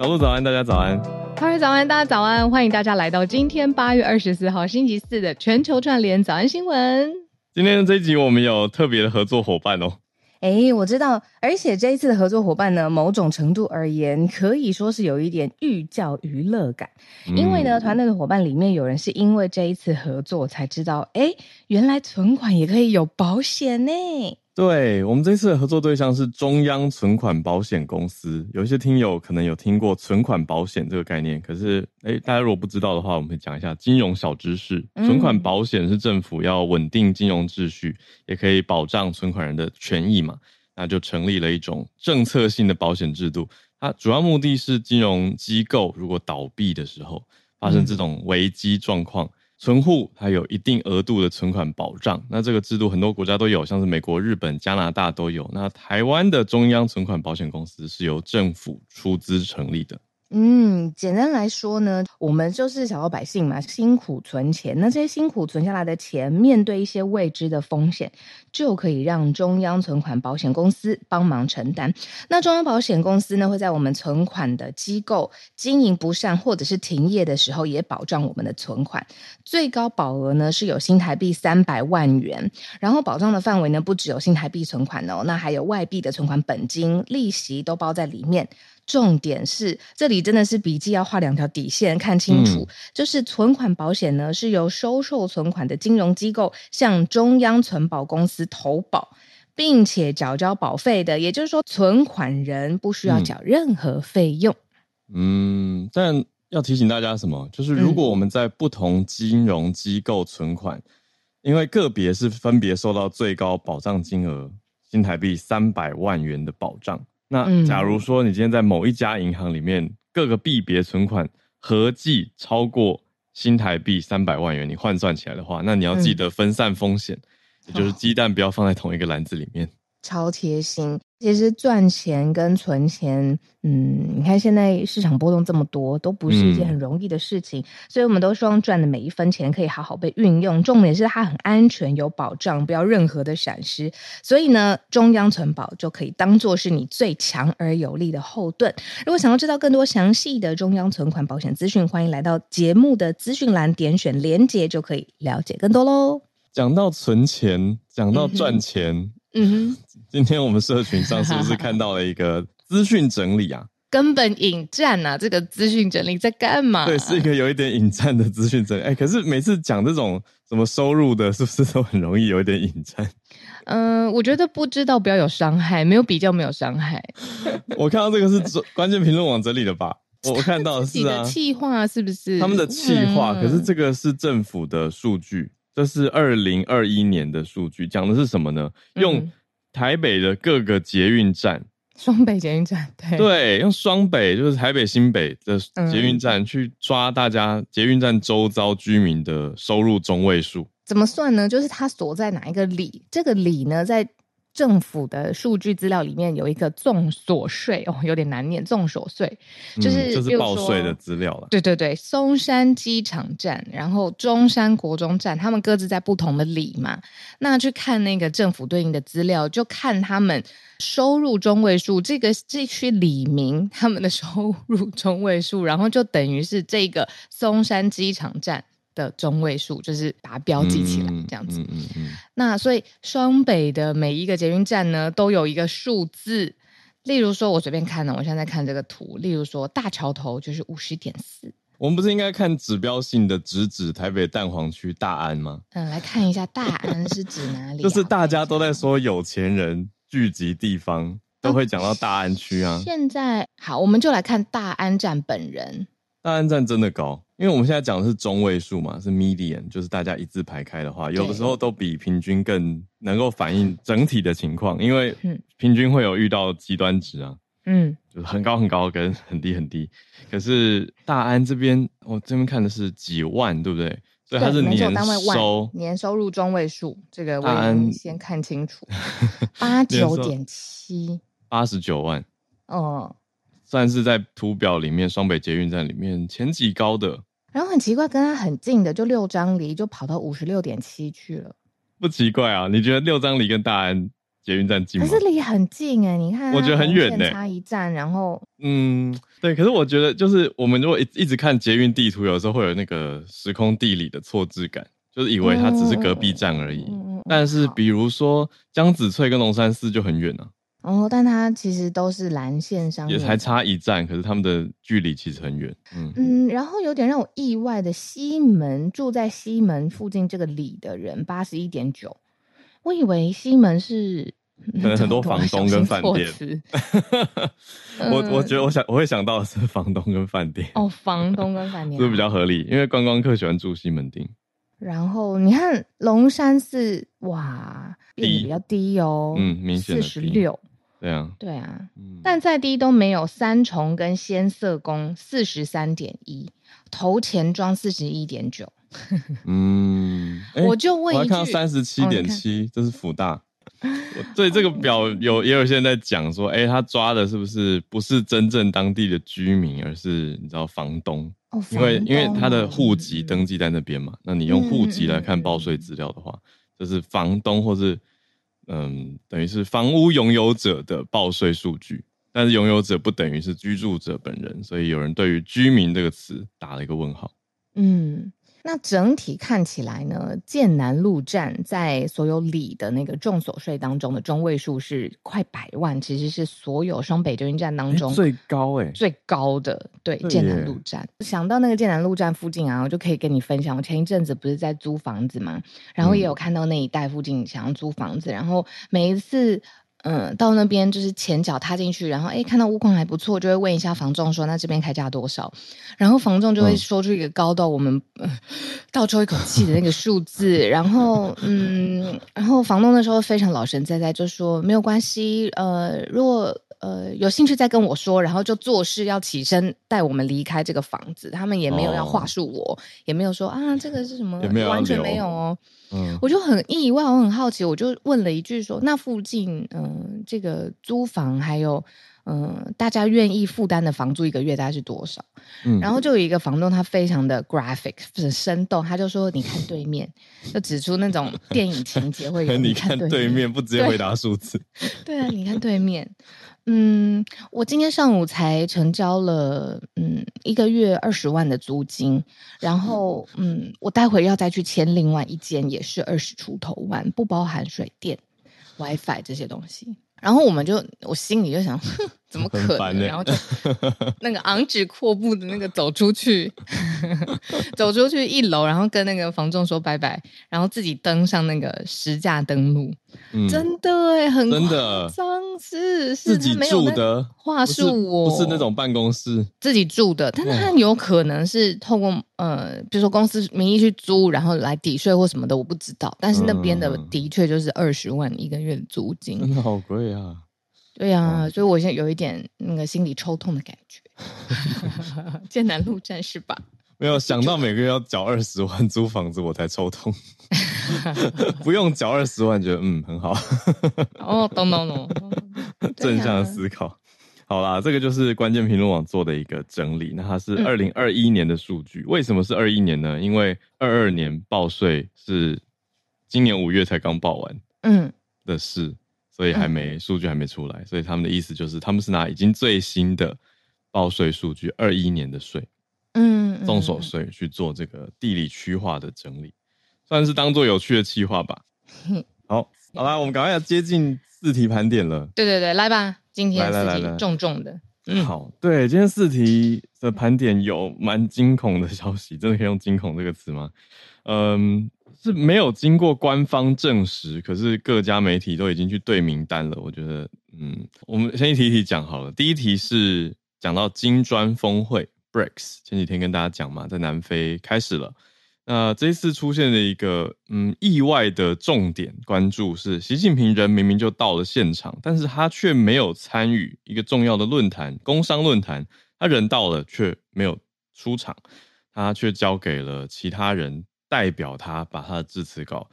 小鹿早安，大家早安。各位早安，大家早安。欢迎大家来到今天八月二十四号星期四的全球串联早安新闻。今天这一集我们有特别的合作伙伴哦。哎，我知道，而且这一次的合作伙伴呢，某种程度而言，可以说是有一点寓教于乐感。嗯、因为呢，团队的伙伴里面有人是因为这一次合作才知道，哎，原来存款也可以有保险呢。对，我们这次的合作对象是中央存款保险公司，有一些听友可能有听过存款保险这个概念，可是诶，大家如果不知道的话，我们会讲一下金融小知识。存款保险是政府要稳定金融秩序，也可以保障存款人的权益嘛，那就成立了一种政策性的保险制度。它主要目的是金融机构如果倒闭的时候，发生这种危机状况。存户还有一定额度的存款保障，那这个制度很多国家都有，像是美国、日本、加拿大都有。那台湾的中央存款保险公司是由政府出资成立的。嗯，简单来说呢，我们就是小老百姓嘛，辛苦存钱，那这些辛苦存下来的钱，面对一些未知的风险，就可以让中央存款保险公司帮忙承担。那中央保险公司呢，会在我们存款的机构经营不善或者是停业的时候，也保障我们的存款。最高保额呢是有新台币三百万元，然后保障的范围呢不只有新台币存款哦，那还有外币的存款本金、利息都包在里面。重点是，这里真的是笔记要画两条底线，看清楚。嗯、就是存款保险呢，是由收受存款的金融机构向中央存保公司投保，并且缴交保费的。也就是说，存款人不需要缴任何费用。嗯，但要提醒大家什么？就是如果我们在不同金融机构存款，嗯、因为个别是分别受到最高保障金额新台币三百万元的保障。那假如说你今天在某一家银行里面，各个币别存款合计超过新台币三百万元，你换算起来的话，那你要记得分散风险，嗯、也就是鸡蛋不要放在同一个篮子里面。超贴心。其实赚钱跟存钱，嗯，你看现在市场波动这么多，都不是一件很容易的事情，嗯、所以我们都希望赚的每一分钱可以好好被运用。重点是它很安全、有保障，不要任何的闪失。所以呢，中央存保就可以当做是你最强而有力的后盾。如果想要知道更多详细的中央存款保险资讯，欢迎来到节目的资讯栏，点选连结就可以了解更多喽。讲到存钱，讲到赚钱。嗯嗯哼，今天我们社群上是不是看到了一个资讯整理啊？根本引战啊！这个资讯整理在干嘛？对，是一个有一点引战的资讯整理。哎、欸，可是每次讲这种什么收入的，是不是都很容易有一点引战？嗯、呃，我觉得不知道不要有伤害，没有比较没有伤害。我看到这个是关键评论网整理的吧？我我看到的是啊，企划是不是？他们的企划，嗯、可是这个是政府的数据。这是二零二一年的数据，讲的是什么呢？用台北的各个捷运站，双北捷运站，对对，用双北就是台北新北的捷运站去抓大家捷运站周遭居民的收入中位数，怎么算呢？就是它所在哪一个里，这个里呢，在。政府的数据资料里面有一个综所税哦，有点难念。综所税就是、嗯、就是报税的资料了。对对对，松山机场站，然后中山国中站，他们各自在不同的里嘛。那去看那个政府对应的资料，就看他们收入中位数，这个这区里民他们的收入中位数，然后就等于是这个松山机场站。的中位数就是把它标记起来，这样子。那所以双北的每一个捷运站呢，都有一个数字。例如说，我随便看呢，我现在在看这个图。例如说，大桥头就是五十点四。我们不是应该看指标性的直指台北蛋黄区大安吗？嗯，来看一下大安是指哪里？就是大家都在说有钱人聚集地方，都会讲到大安区啊。现在好，我们就来看大安站本人。大安站真的高，因为我们现在讲的是中位数嘛，是 median，就是大家一字排开的话，有的时候都比平均更能够反映整体的情况，因为平均会有遇到极端值啊，嗯，就是很高很高跟很低很低。可是大安这边，我这边看的是几万，对不对？所以它是年收年收入中位数，这个我们先看清楚，八九点七，八十九万，哦。算是在图表里面，双北捷运站里面前几高的。然后很奇怪，跟他很近的就六张犁，就跑到五十六点七去了。不奇怪啊？你觉得六张犁跟大安捷运站近吗？可是离很近哎，你看，我觉得很远呢，差一站，然后嗯，对。可是我觉得，就是我们如果一一直看捷运地图，有时候会有那个时空地理的错置感，就是以为它只是隔壁站而已。嗯、但是比如说江子翠跟龙山寺就很远啊。哦，但它其实都是蓝线上面，也才差一站，可是他们的距离其实很远。嗯嗯，然后有点让我意外的，西门住在西门附近这个里的人八十一点九，我以为西门是可能很多 房东跟饭店。我我觉得我想我会想到的是房东跟饭店。哦，房东跟饭店是不是比较合理？因为观光客喜欢住西门町。然后你看龙山寺，哇，变得比较低哦，嗯，明显的四十六。对啊，对啊，嗯、但再低都没有三重跟仙色宫四十三点一，头前庄四十一点九。嗯，我就问一句，我看到三十七点七，这是福大。对这个表有也有些人在讲说，哎，他抓的是不是不是真正当地的居民，而是你知道房东？哦，因为因为他的户籍登记在那边嘛，嗯、那你用户籍来看报税资料的话，就、嗯、是房东或是。嗯，等于是房屋拥有者的报税数据，但是拥有者不等于是居住者本人，所以有人对于“居民”这个词打了一个问号。嗯。那整体看起来呢，剑南路站在所有里的那个重所税当中的中位数是快百万，其实是所有双北捷运站当中最高哎，最高的。对，剑南路站，想到那个剑南路站附近啊，我就可以跟你分享，我前一阵子不是在租房子嘛，然后也有看到那一带附近想要租房子，然后每一次。嗯，到那边就是前脚踏进去，然后哎，看到屋况还不错，就会问一下房仲说：“那这边开价多少？”然后房仲就会说出一个高到我们、倒抽一口气的那个数字。然后嗯，然后房东那时候非常老神在在，就说没有关系，呃，如果呃有兴趣再跟我说，然后就做事要起身带我们离开这个房子。他们也没有要话术我，哦、也没有说啊这个是什么，完全没有哦。嗯，我就很意外，我很好奇，我就问了一句说：“那附近，嗯、呃，这个租房还有，嗯、呃，大家愿意负担的房租一个月大概是多少？”嗯，然后就有一个房东，他非常的 graphic，很生动，他就说：“你看对面，就指出那种电影情节会有。”你看对面，不直接回答数字。对啊，你看对面。嗯，我今天上午才成交了，嗯，一个月二十万的租金，然后，嗯，我待会要再去签另外一间，也是二十出头万，不包含水电、WiFi 这些东西。然后我们就，我心里就想，哼，怎么可能？然后就那个昂指阔步的那个走出去，走出去一楼，然后跟那个房仲说拜拜，然后自己登上那个实价登录。嗯、真的哎，很真的，是是自己住的话术，我不是那种办公室自己住的，但是他有可能是透过呃，比如说公司名义去租，然后来抵税或什么的，我不知道。但是那边的的确就是二十万一个月的租金，真的好贵啊！对呀、啊，所以我现在有一点那个心里抽痛的感觉。剑南路站是吧？没有想到每个月要缴二十万租房子，我才抽痛。不用缴二十万，觉得嗯很好。哦，懂懂懂，正向思考。好啦，这个就是关键评论网做的一个整理。那它是二零二一年的数据，嗯、为什么是二一年呢？因为二二年报税是今年五月才刚报完，嗯的事，所以还没数据还没出来。所以他们的意思就是，他们是拿已经最新的报税数据二一年的税。嗯，重手税去做这个地理区划的整理，算是当做有趣的企划吧。好，好啦，我们赶快要接近四题盘点了。对对对，来吧，今天四题重重的。嗯，好，对，今天四题的盘点有蛮惊恐的消息，真的可以用惊恐这个词吗？嗯，是没有经过官方证实，可是各家媒体都已经去对名单了。我觉得，嗯，我们先一题一题讲好了。第一题是讲到金砖峰会。BRICS 前几天跟大家讲嘛，在南非开始了。那这一次出现的一个嗯意外的重点关注是，习近平人明明就到了现场，但是他却没有参与一个重要的论坛——工商论坛。他人到了，却没有出场，他却交给了其他人代表他把他的致辞稿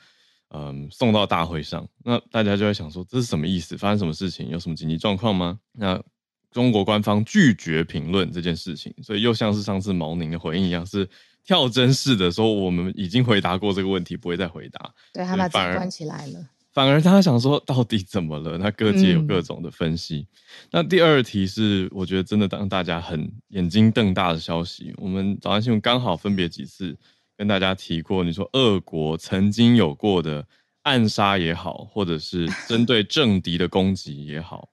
嗯送到大会上。那大家就在想说，这是什么意思？发生什么事情？有什么紧急状况吗？那中国官方拒绝评论这件事情，所以又像是上次毛宁的回应一样，是跳针式的说，我们已经回答过这个问题，不会再回答。对，他把自己关起来了。反而他想说到底怎么了？那各界有各种的分析。嗯、那第二题是我觉得真的让大家很眼睛瞪大的消息。我们早安新闻刚好分别几次跟大家提过，你说俄国曾经有过的暗杀也好，或者是针对政敌的攻击也好，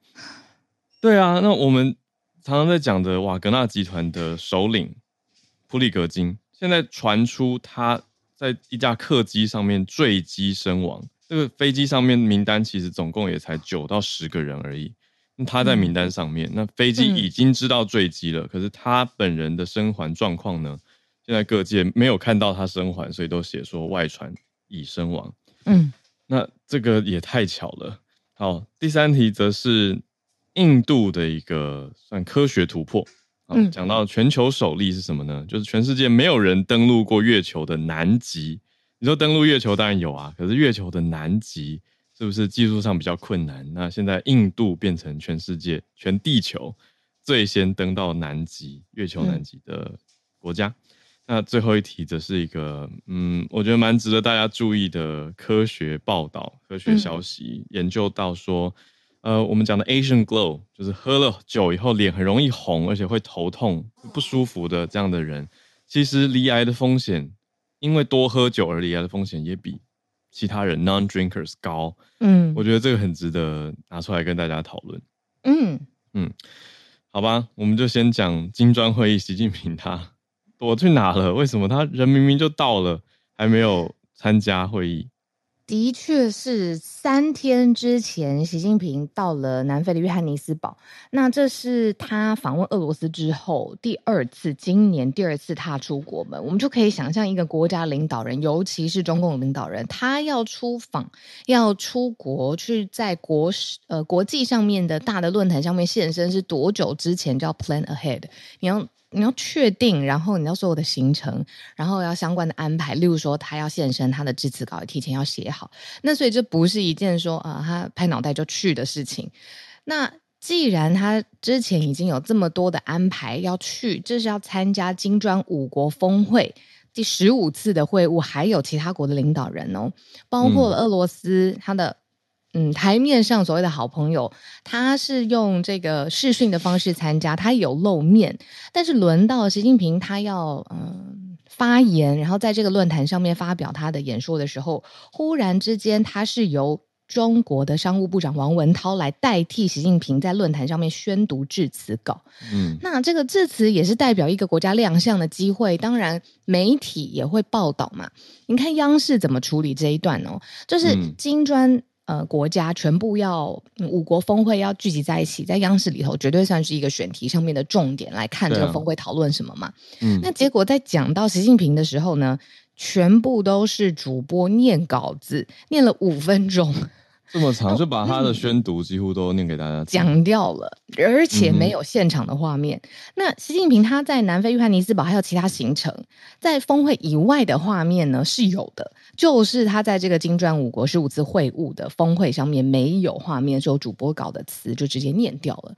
对啊，那我们常常在讲的瓦格纳集团的首领普里格金，现在传出他在一架客机上面坠机身亡。这个飞机上面名单其实总共也才九到十个人而已，他在名单上面，那飞机已经知道坠机了，可是他本人的生还状况呢？现在各界没有看到他生还，所以都写说外传已身亡。嗯，那这个也太巧了。好，第三题则是印度的一个算科学突破。嗯，讲到全球首例是什么呢？就是全世界没有人登陆过月球的南极。你说登陆月球当然有啊，可是月球的南极是不是技术上比较困难？那现在印度变成全世界、全地球最先登到南极、月球南极的国家。嗯、那最后一题则是一个，嗯，我觉得蛮值得大家注意的科学报道、科学消息，嗯、研究到说，呃，我们讲的 Asian glow，就是喝了酒以后脸很容易红，而且会头痛、不舒服的这样的人，其实离癌的风险。因为多喝酒而离癌的风险也比其他人 non-drinkers 高，嗯，我觉得这个很值得拿出来跟大家讨论，嗯。嗯，好吧，我们就先讲金砖会议，习近平他躲去哪了？为什么他人明明就到了，还没有参加会议？的确是三天之前，习近平到了南非的约翰尼斯堡。那这是他访问俄罗斯之后第二次，今年第二次踏出国门。我们就可以想象，一个国家领导人，尤其是中共领导人，他要出访，要出国去在国呃国际上面的大的论坛上面现身，是多久之前就要 plan ahead？你要。你要确定，然后你要所有的行程，然后要相关的安排，例如说他要现身，他的致辞稿也提前要写好。那所以这不是一件说啊、呃，他拍脑袋就去的事情。那既然他之前已经有这么多的安排要去，这是要参加金砖五国峰会第十五次的会晤，还有其他国的领导人哦，包括了俄罗斯，嗯、他的。嗯，台面上所谓的好朋友，他是用这个视讯的方式参加，他有露面，但是轮到习近平，他要嗯发言，然后在这个论坛上面发表他的演说的时候，忽然之间，他是由中国的商务部长王文涛来代替习近平在论坛上面宣读致辞稿。嗯，那这个致辞也是代表一个国家亮相的机会，当然媒体也会报道嘛。你看央视怎么处理这一段哦，就是金砖。呃，国家全部要五国峰会要聚集在一起，在央视里头绝对算是一个选题上面的重点来看这个峰会讨论什么嘛。嗯，那结果在讲到习近平的时候呢，全部都是主播念稿子，念了五分钟。这么长，就把他的宣读几乎都念给大家讲掉了，而且没有现场的画面。嗯、那习近平他在南非约翰尼斯堡还有其他行程，在峰会以外的画面呢是有的，就是他在这个金砖五国十五次会晤的峰会上面没有画面，是有主播稿的词就直接念掉了。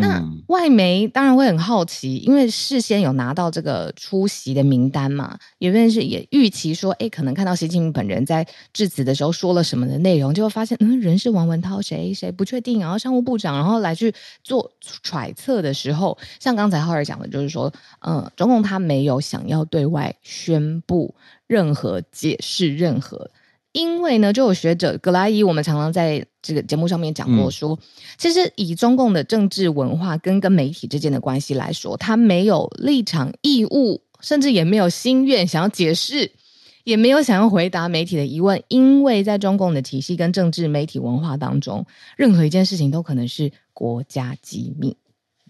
那外媒当然会很好奇，因为事先有拿到这个出席的名单嘛，有些人是也预期说，哎，可能看到习近平本人在致辞的时候说了什么的内容，就会发现，嗯，人是王文涛，谁谁不确定，然后商务部长，然后来去做揣测的时候，像刚才浩儿讲的，就是说，嗯，中共他没有想要对外宣布任何解释，任何。因为呢，就有学者葛莱伊，我们常常在这个节目上面讲过说，说、嗯、其实以中共的政治文化跟跟媒体之间的关系来说，他没有立场义务，甚至也没有心愿想要解释，也没有想要回答媒体的疑问，因为在中共的体系跟政治媒体文化当中，任何一件事情都可能是国家机密。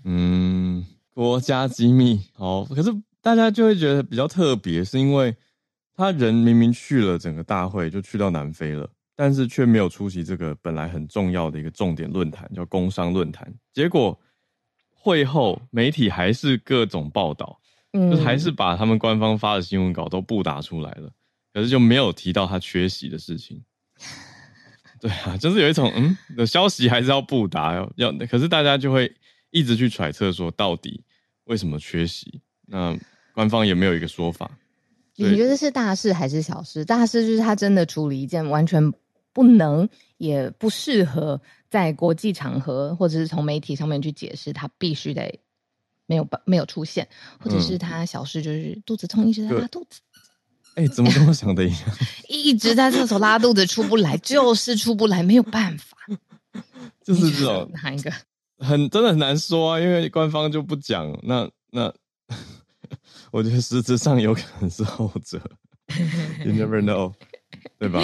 嗯，国家机密，哦，可是大家就会觉得比较特别，是因为。他人明明去了整个大会，就去到南非了，但是却没有出席这个本来很重要的一个重点论坛，叫工商论坛。结果会后媒体还是各种报道，嗯，就是还是把他们官方发的新闻稿都布达出来了，可是就没有提到他缺席的事情。对啊，就是有一种嗯的消息还是要布达，要要，可是大家就会一直去揣测说到底为什么缺席，那官方也没有一个说法。你觉得是大事还是小事？大事就是他真的处理一件完全不能也不适合在国际场合或者是从媒体上面去解释，他必须得没有没有出现，或者是他小事就是肚子痛一直在拉肚子。哎、欸，怎么跟我想的一样？一直在厕所拉肚子出不来，就是出不来，没有办法。就是这种哪一个？很真的很难说啊，因为官方就不讲。那那，我觉得实质上有可能是后者。You never know，对吧？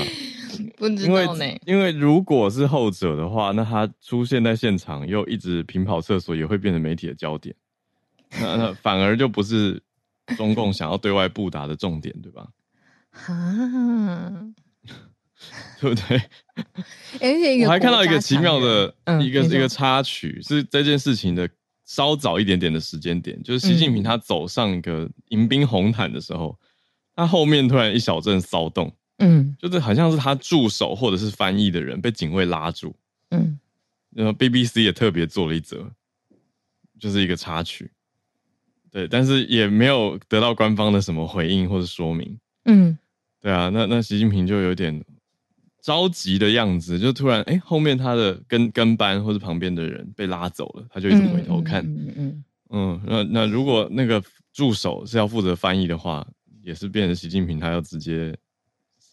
不知道呢。因为如果是后者的话，那他出现在现场又一直平跑厕所，也会变成媒体的焦点。那那 反而就不是中共想要对外布达的重点，对吧？啊。对不对？我还看到一个奇妙的一个、嗯、一个插曲，是这件事情的稍早一点点的时间点，就是习近平他走上一个迎宾红毯的时候，他后面突然一小阵骚动，嗯，就是好像是他助手或者是翻译的人被警卫拉住，嗯，然后 BBC 也特别做了一则，就是一个插曲，对，但是也没有得到官方的什么回应或者说明，嗯，对啊，那那习近平就有点。着急的样子，就突然哎、欸，后面他的跟跟班或者旁边的人被拉走了，他就一直回头看。嗯嗯嗯，嗯，那那如果那个助手是要负责翻译的话，也是变成习近平他要直接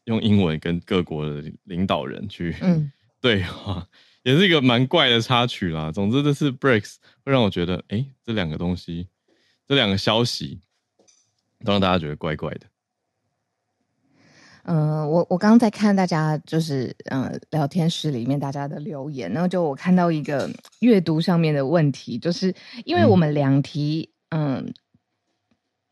用英文跟各国的领导人去 对话，也是一个蛮怪的插曲啦。总之，这次 BRICS 会让我觉得，哎、欸，这两个东西，这两个消息，都让大家觉得怪怪的。嗯、呃，我我刚刚在看大家就是嗯、呃、聊天室里面大家的留言，然后就我看到一个阅读上面的问题，就是因为我们两题嗯、呃，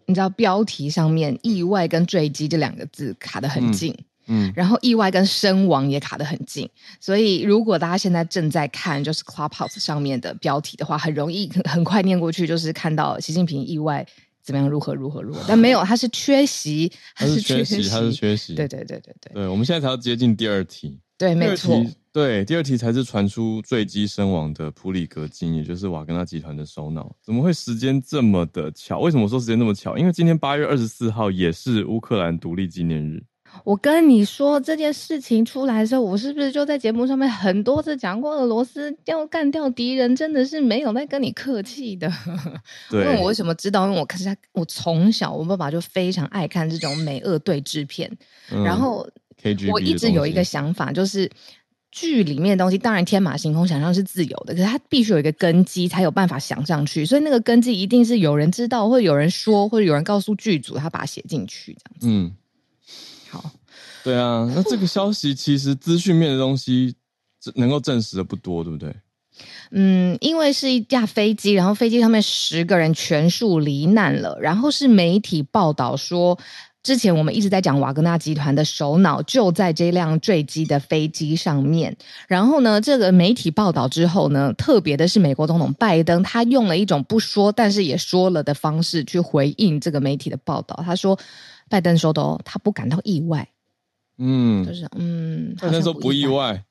你知道标题上面意外跟坠机这两个字卡得很近，嗯，嗯然后意外跟身亡也卡得很近，所以如果大家现在正在看就是 Clubhouse 上面的标题的话，很容易很快念过去，就是看到习近平意外。怎么样？如何如何如何？但没有，他是缺席，他是缺席，他是缺席。对对对对对。对，我们现在才要接近第二题。对，没错。对，第二题才是传出坠机身亡的普里格金，也就是瓦格纳集团的首脑。怎么会时间这么的巧？为什么说时间那么巧？因为今天八月二十四号也是乌克兰独立纪念日。我跟你说这件事情出来的时候，我是不是就在节目上面很多次讲过？俄罗斯要干掉敌人，真的是没有在跟你客气的。对，因为我为什么知道？因为我可是他，我从小我爸爸就非常爱看这种美俄对峙片，嗯、然后我一直有一个想法，就是剧里面的东西当然天马行空，想象是自由的，可是它必须有一个根基，才有办法想上去。所以那个根基一定是有人知道，或者有人说，或者有人告诉剧组，他把它写进去这样子。嗯。好，对啊，那这个消息其实资讯面的东西，能够证实的不多，对不对？嗯，因为是一架飞机，然后飞机上面十个人全数罹难了，然后是媒体报道说，之前我们一直在讲瓦格纳集团的首脑就在这辆坠机的飞机上面，然后呢，这个媒体报道之后呢，特别的是美国总统拜登，他用了一种不说但是也说了的方式去回应这个媒体的报道，他说。拜登说的哦，他不感到意外，嗯，就是嗯，拜登说不意外，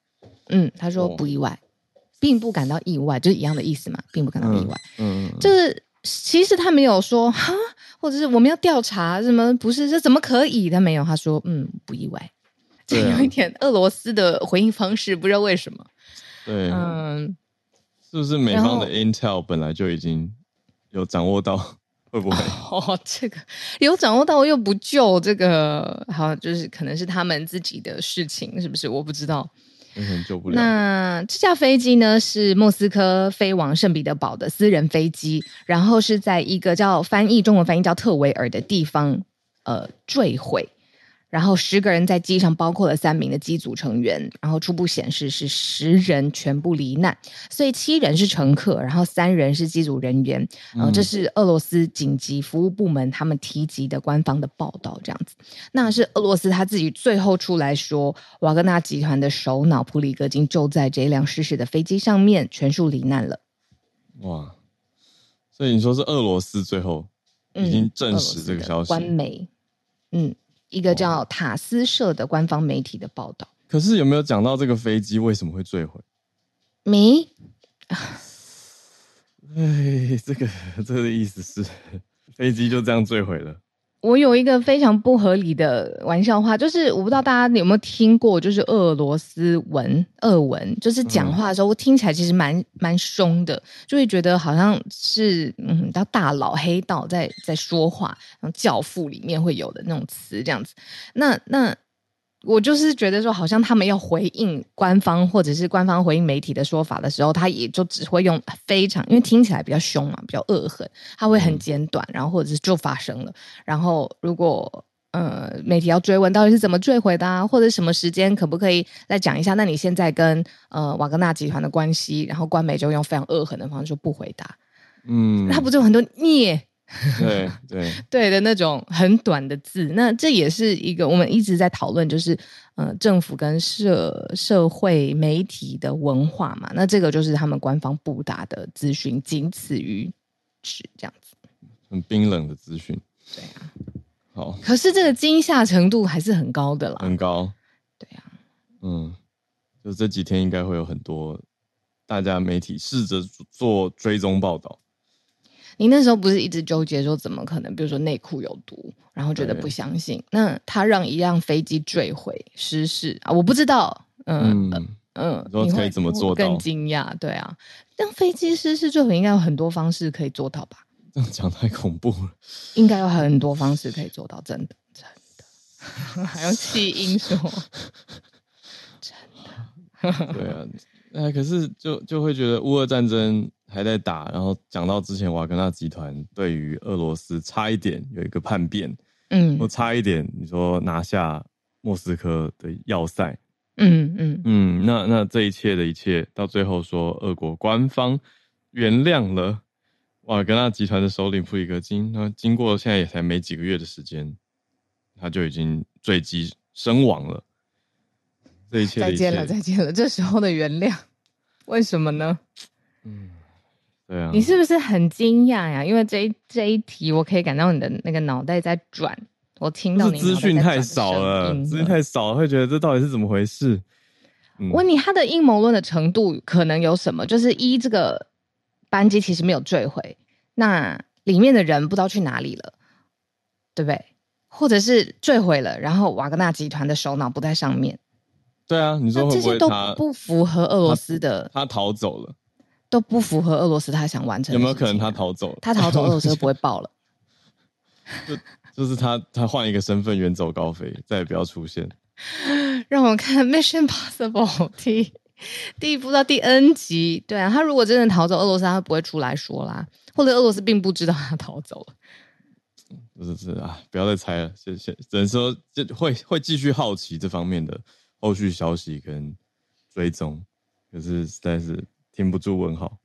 嗯，他说不意外，哦、并不感到意外，就是一样的意思嘛，并不感到意外，嗯，嗯。就是其实他没有说哈，或者是我们要调查什么，不是这怎么可以？他没有，他说嗯，不意外，这有一点俄罗斯的回应方式，不知道为什么，对，嗯，是不是美方的 Intel 本来就已经有掌握到？会不会？哦，这个有掌握到又不救这个，好，就是可能是他们自己的事情，是不是？我不知道，救不了。那这架飞机呢，是莫斯科飞往圣彼得堡的私人飞机，然后是在一个叫翻译中文翻译叫特维尔的地方，呃，坠毁。然后十个人在机上，包括了三名的机组成员。然后初步显示是十人全部罹难，所以七人是乘客，然后三人是机组人员。嗯，这是俄罗斯紧急服务部门他们提及的官方的报道，这样子。那是俄罗斯他自己最后出来说，瓦格纳集团的首脑普里戈金就在这辆失事的飞机上面全数罹难了。哇！所以你说是俄罗斯最后已经证实这个消息？官媒，嗯。一个叫塔斯社的官方媒体的报道，可是有没有讲到这个飞机为什么会坠毁？没。哎，这个这个意思是飞机就这样坠毁了？我有一个非常不合理的玩笑话，就是我不知道大家有没有听过，就是俄罗斯文、俄文，就是讲话的时候，我听起来其实蛮蛮凶的，就会觉得好像是嗯，叫大佬黑道在在说话，然后教父里面会有的那种词这样子。那那。我就是觉得说，好像他们要回应官方或者是官方回应媒体的说法的时候，他也就只会用非常，因为听起来比较凶嘛，比较恶狠，他会很简短，然后或者是就发生了。然后如果呃媒体要追问到底是怎么坠毁的啊，或者什么时间，可不可以再讲一下？那你现在跟呃瓦格纳集团的关系，然后官媒就用非常恶狠的方式说不回答。嗯，他不是有很多孽？对对 对的那种很短的字，那这也是一个我们一直在讨论，就是呃政府跟社社会媒体的文化嘛。那这个就是他们官方布达的资讯，仅此于此这样子。很冰冷的资讯。对啊。好。可是这个惊吓程度还是很高的啦。很高。对啊。嗯，就这几天应该会有很多大家媒体试着做追踪报道。你那时候不是一直纠结说怎么可能？比如说内裤有毒，然后觉得不相信。那他让一辆飞机坠毁失事啊？我不知道。嗯嗯，嗯你可以怎么做到？更惊讶，对啊，让飞机失事坠毁应该有很多方式可以做到吧？这 样讲太恐怖了。应该有很多方式可以做到，真的真的。还用气音说？真的。对啊，哎，可是就就会觉得乌俄战争。还在打，然后讲到之前瓦格纳集团对于俄罗斯差一点有一个叛变，嗯，我差一点你说拿下莫斯科的要塞，嗯嗯嗯，那那这一切的一切到最后说俄国官方原谅了瓦格纳集团的首领普里格金，那经过现在也才没几个月的时间，他就已经坠机身亡了。这一切，一切再见了，再见了，这时候的原谅，为什么呢？嗯。对啊，你是不是很惊讶呀？因为这一这一题，我可以感到你的那个脑袋在转。我听到你资讯太少了，资讯太少了，会觉得这到底是怎么回事？嗯、问你，他的阴谋论的程度可能有什么？就是一，这个班机其实没有坠毁，那里面的人不知道去哪里了，对不对？或者是坠毁了，然后瓦格纳集团的首脑不在上面。对啊，你说会不会这些都不符合俄罗斯的他？他逃走了。都不符合俄罗斯他想完成的。有没有可能他逃走了？他逃走，俄罗斯就不会爆了。就就是他他换一个身份远走高飞，再也不要出现。让我们看《Mission Possible》第第一部到第 N 集。对啊，他如果真的逃走，俄罗斯他不会出来说啦？或者俄罗斯并不知道他逃走了？不是是啊，不要再猜了。谢谢，只能说就会会继续好奇这方面的后续消息跟追踪。可是实在是。停不住问号。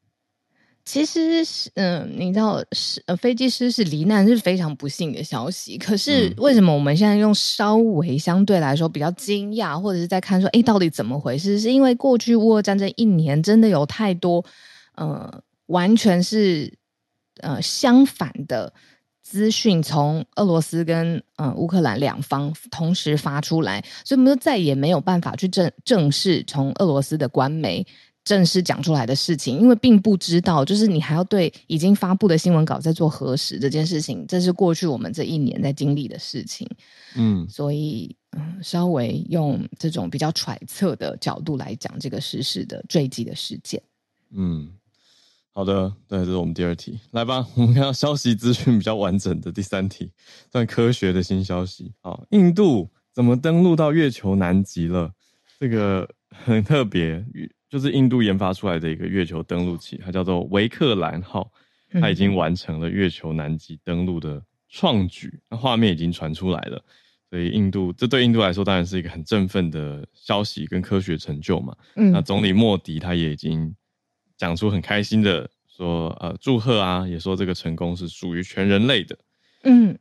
其实是，嗯、呃，你知道，是呃，飞机失事罹难是非常不幸的消息。可是为什么我们现在用稍微相对来说比较惊讶，或者是在看说，哎，到底怎么回事？是因为过去乌俄战争一年真的有太多，呃，完全是呃相反的资讯从俄罗斯跟呃乌克兰两方同时发出来，所以我们就再也没有办法去正正式从俄罗斯的官媒。正式讲出来的事情，因为并不知道，就是你还要对已经发布的新闻稿在做核实这件事情，这是过去我们这一年在经历的事情。嗯，所以嗯，稍微用这种比较揣测的角度来讲这个失事的坠机的事件。嗯，好的，对，这是我们第二题，来吧，我们看到消息资讯比较完整的第三题，算科学的新消息。好，印度怎么登陆到月球南极了？这个很特别。就是印度研发出来的一个月球登陆器，它叫做维克兰号，它已经完成了月球南极登陆的创举，那画面已经传出来了，所以印度这对印度来说当然是一个很振奋的消息跟科学成就嘛。嗯，那总理莫迪他也已经讲出很开心的说，呃，祝贺啊，也说这个成功是属于全人类的。嗯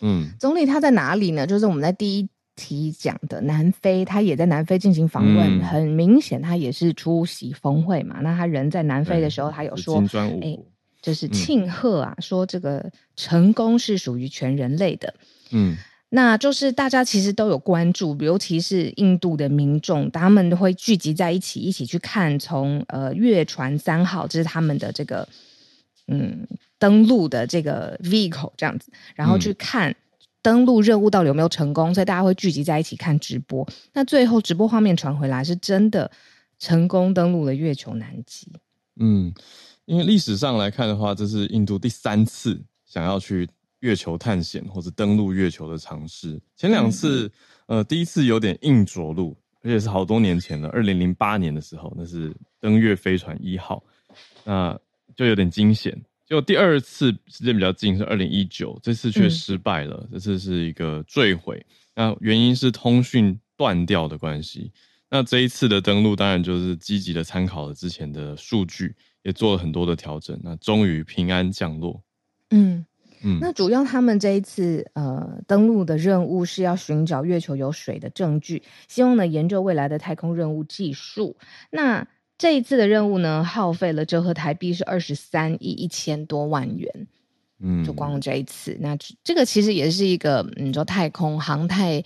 嗯，总理他在哪里呢？就是我们在第一。题讲的南非，他也在南非进行访问，嗯、很明显他也是出席峰会嘛。那他人在南非的时候，他有说，哎、欸，就是庆贺啊，嗯、说这个成功是属于全人类的。嗯，那就是大家其实都有关注，尤其是印度的民众，他们都会聚集在一起，一起去看从呃月船三号，这是他们的这个嗯登陆的这个 vehicle 这样子，然后去看。嗯登陆任务到底有没有成功，所以大家会聚集在一起看直播。那最后直播画面传回来，是真的成功登陆了月球南极。嗯，因为历史上来看的话，这是印度第三次想要去月球探险或者登陆月球的尝试。前两次，嗯、呃，第一次有点硬着陆，而且是好多年前了，二零零八年的时候，那是登月飞船一号，那就有点惊险。就第二次时间比较近，是二零一九，这次却失败了。嗯、这次是一个坠毁，那原因是通讯断掉的关系。那这一次的登陆，当然就是积极的参考了之前的数据，也做了很多的调整。那终于平安降落。嗯嗯。那主要他们这一次呃登陆的任务是要寻找月球有水的证据，希望呢研究未来的太空任务技术。那这一次的任务呢，耗费了折合台币是二十三亿一千多万元，嗯，就光这一次，那这个其实也是一个，你说太空航太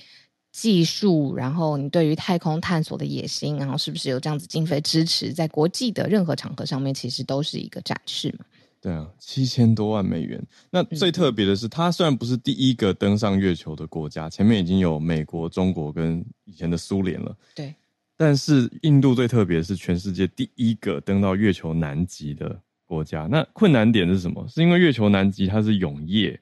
技术，然后你对于太空探索的野心，然后是不是有这样子经费支持，在国际的任何场合上面，其实都是一个展示嘛。对啊，七千多万美元。那最特别的是，它虽然不是第一个登上月球的国家，前面已经有美国、中国跟以前的苏联了，对。但是印度最特别是全世界第一个登到月球南极的国家。那困难点是什么？是因为月球南极它是永夜，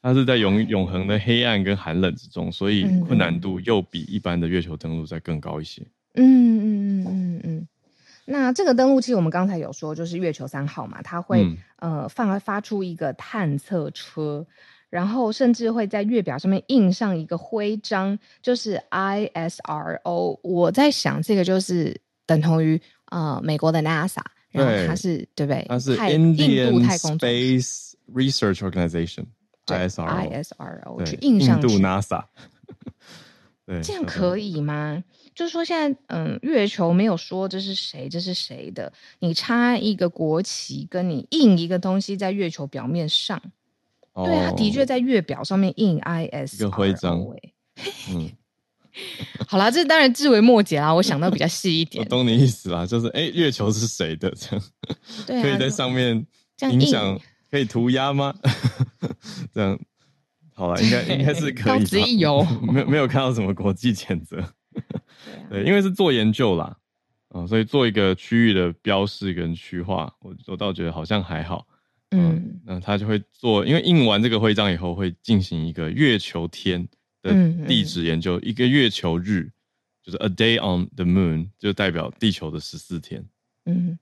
它是在永永恒的黑暗跟寒冷之中，所以困难度又比一般的月球登陆再更高一些。嗯嗯嗯嗯嗯。那这个登陆器我们刚才有说，就是月球三号嘛，它会、嗯、呃放发出一个探测车。然后甚至会在月表上面印上一个徽章，就是 ISRO。我在想，这个就是等同于呃美国的 NASA，然后它是对不对？它是印度太空 Space Research Organization，ISRO，ISRO 去印上去。印度 NASA，对，这样可以吗？就是说现在嗯，月球没有说这是谁，这是谁的？你插一个国旗，跟你印一个东西在月球表面上。对啊，的确在月表上面印 IS 一个徽章。嗯，好啦，这当然至为末节啦，我想到比较细一点。我懂你意思啦，就是哎，月球是谁的？这样，对啊，可以在上面影响，可以涂鸦吗？这样，好了，应该应该是可以。只有没有没有看到什么国际谴责。对，因为是做研究啦，啊，所以做一个区域的标示跟区划，我我倒觉得好像还好。嗯，那他就会做，因为印完这个徽章以后，会进行一个月球天的地质研究，嗯嗯、一个月球日，就是 a day on the moon，就代表地球的十四天。嗯，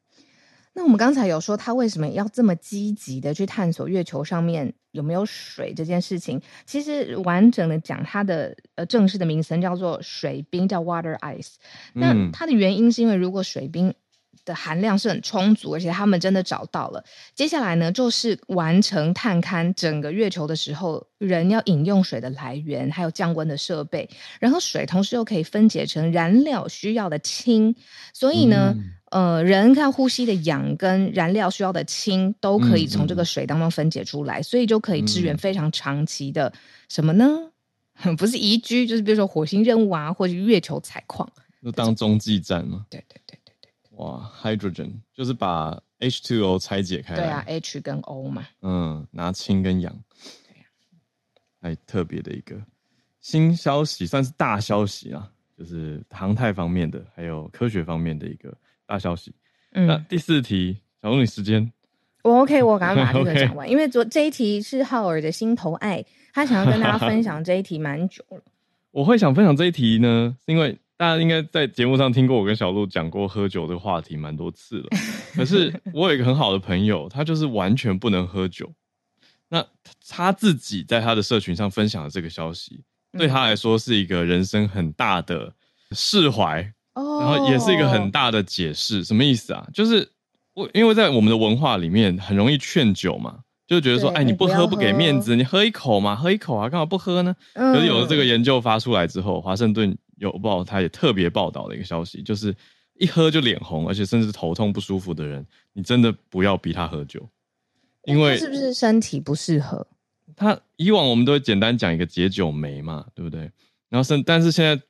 那我们刚才有说他为什么要这么积极的去探索月球上面有没有水这件事情，其实完整的讲，它的呃正式的名称叫做水冰，叫 water ice。那它的原因是因为如果水冰的含量是很充足，而且他们真的找到了。接下来呢，就是完成探勘整个月球的时候，人要饮用水的来源，还有降温的设备。然后水同时又可以分解成燃料需要的氢，所以呢，嗯、呃，人看呼吸的氧跟燃料需要的氢都可以从这个水当中分解出来，嗯、所以就可以支援非常长期的什么呢？不是宜居，就是比如说火星任务啊，或者月球采矿，就当中继站嘛。对对对。哇，hydrogen 就是把 H2O 拆解开来，对啊，H 跟 O 嘛，嗯，拿氢跟氧，对呀，还特别的一个。新消息，算是大消息啊，就是航太方面的，还有科学方面的一个大消息。嗯，那第四题，小鹿你时间，我 OK，我赶快把这个 讲完因为昨这一题是浩尔的心头爱，他想要跟大家分享这一题蛮久了。我会想分享这一题呢，是因为。大家应该在节目上听过我跟小鹿讲过喝酒这个话题蛮多次了。可是 我有一个很好的朋友，他就是完全不能喝酒。那他自己在他的社群上分享了这个消息，对他来说是一个人生很大的释怀，然后也是一个很大的解释。什么意思啊？就是我因为在我们的文化里面很容易劝酒嘛，就觉得说，哎，你不喝不给面子，你喝一口嘛，喝一口啊，干嘛不喝呢？可是有了这个研究发出来之后，华盛顿。有报，他也特别报道的一个消息，就是一喝就脸红，而且甚至头痛不舒服的人，你真的不要逼他喝酒，因为是不是身体不适合？他以往我们都会简单讲一个解酒酶嘛，对不对？然后甚，但是现在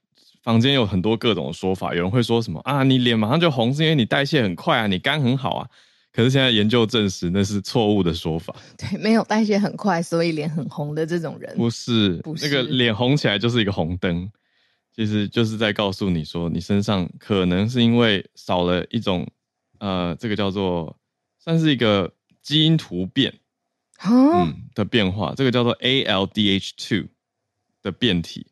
房间有很多各种说法，有人会说什么啊，你脸马上就红是因为你代谢很快啊，你肝很好啊。可是现在研究证实那是错误的说法。对，没有代谢很快，所以脸很红的这种人，不是，不是那个脸红起来就是一个红灯，其实就是在告诉你说，你身上可能是因为少了一种，呃，这个叫做算是一个基因突变，嗯的变化，这个叫做 ALDH2 的变体。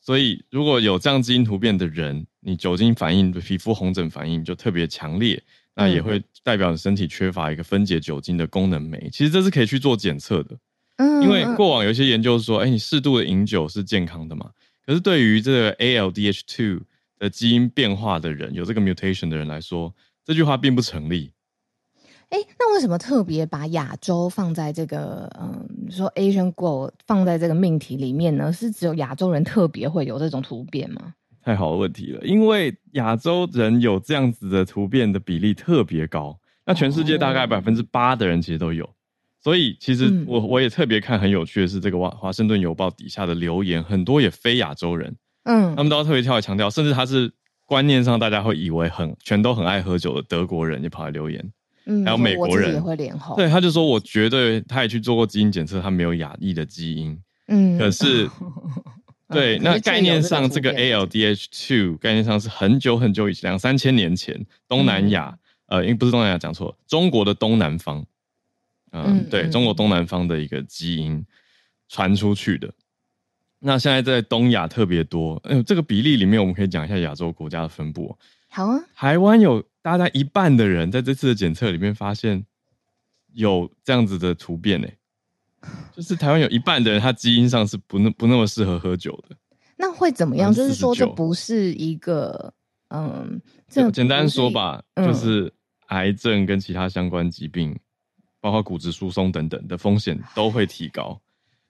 所以，如果有这样基因突变的人，你酒精反应、皮肤红疹反应就特别强烈，那也会代表你身体缺乏一个分解酒精的功能酶。其实这是可以去做检测的，嗯，因为过往有一些研究说，哎、欸，你适度的饮酒是健康的嘛。可是对于这个 ALDH2 的基因变化的人，有这个 mutation 的人来说，这句话并不成立。哎，那为什么特别把亚洲放在这个嗯，说 Asian Glow 放在这个命题里面呢？是只有亚洲人特别会有这种突变吗？太好的问题了，因为亚洲人有这样子的突变的比例特别高，那全世界大概百分之八的人其实都有，所以其实我我也特别看很有趣的是，这个华华盛顿邮报底下的留言很多也非亚洲人，嗯，他们都要特别跳来强调，甚至他是观念上大家会以为很全都很爱喝酒的德国人也跑来留言。嗯还有美国人也会脸红，对，他就说，我绝对，他也去做过基因检测，他没有亚裔的基因。嗯，可是，对，那概念上这个 ALDH2 概念上是很久很久以前，两三千年前东南亚，呃，因为不是东南亚讲错，中国的东南方，嗯，对，中国东南方的一个基因传出去的。那现在在东亚特别多，嗯，这个比例里面，我们可以讲一下亚洲国家的分布。好啊，台湾有。大概一半的人在这次的检测里面发现有这样子的突变呢，就是台湾有一半的人他基因上是不那不那么适合喝酒的。那会怎么样？就是说这不是一个嗯，这简单说吧，就是癌症跟其他相关疾病，包括骨质疏松等等的风险都会提高，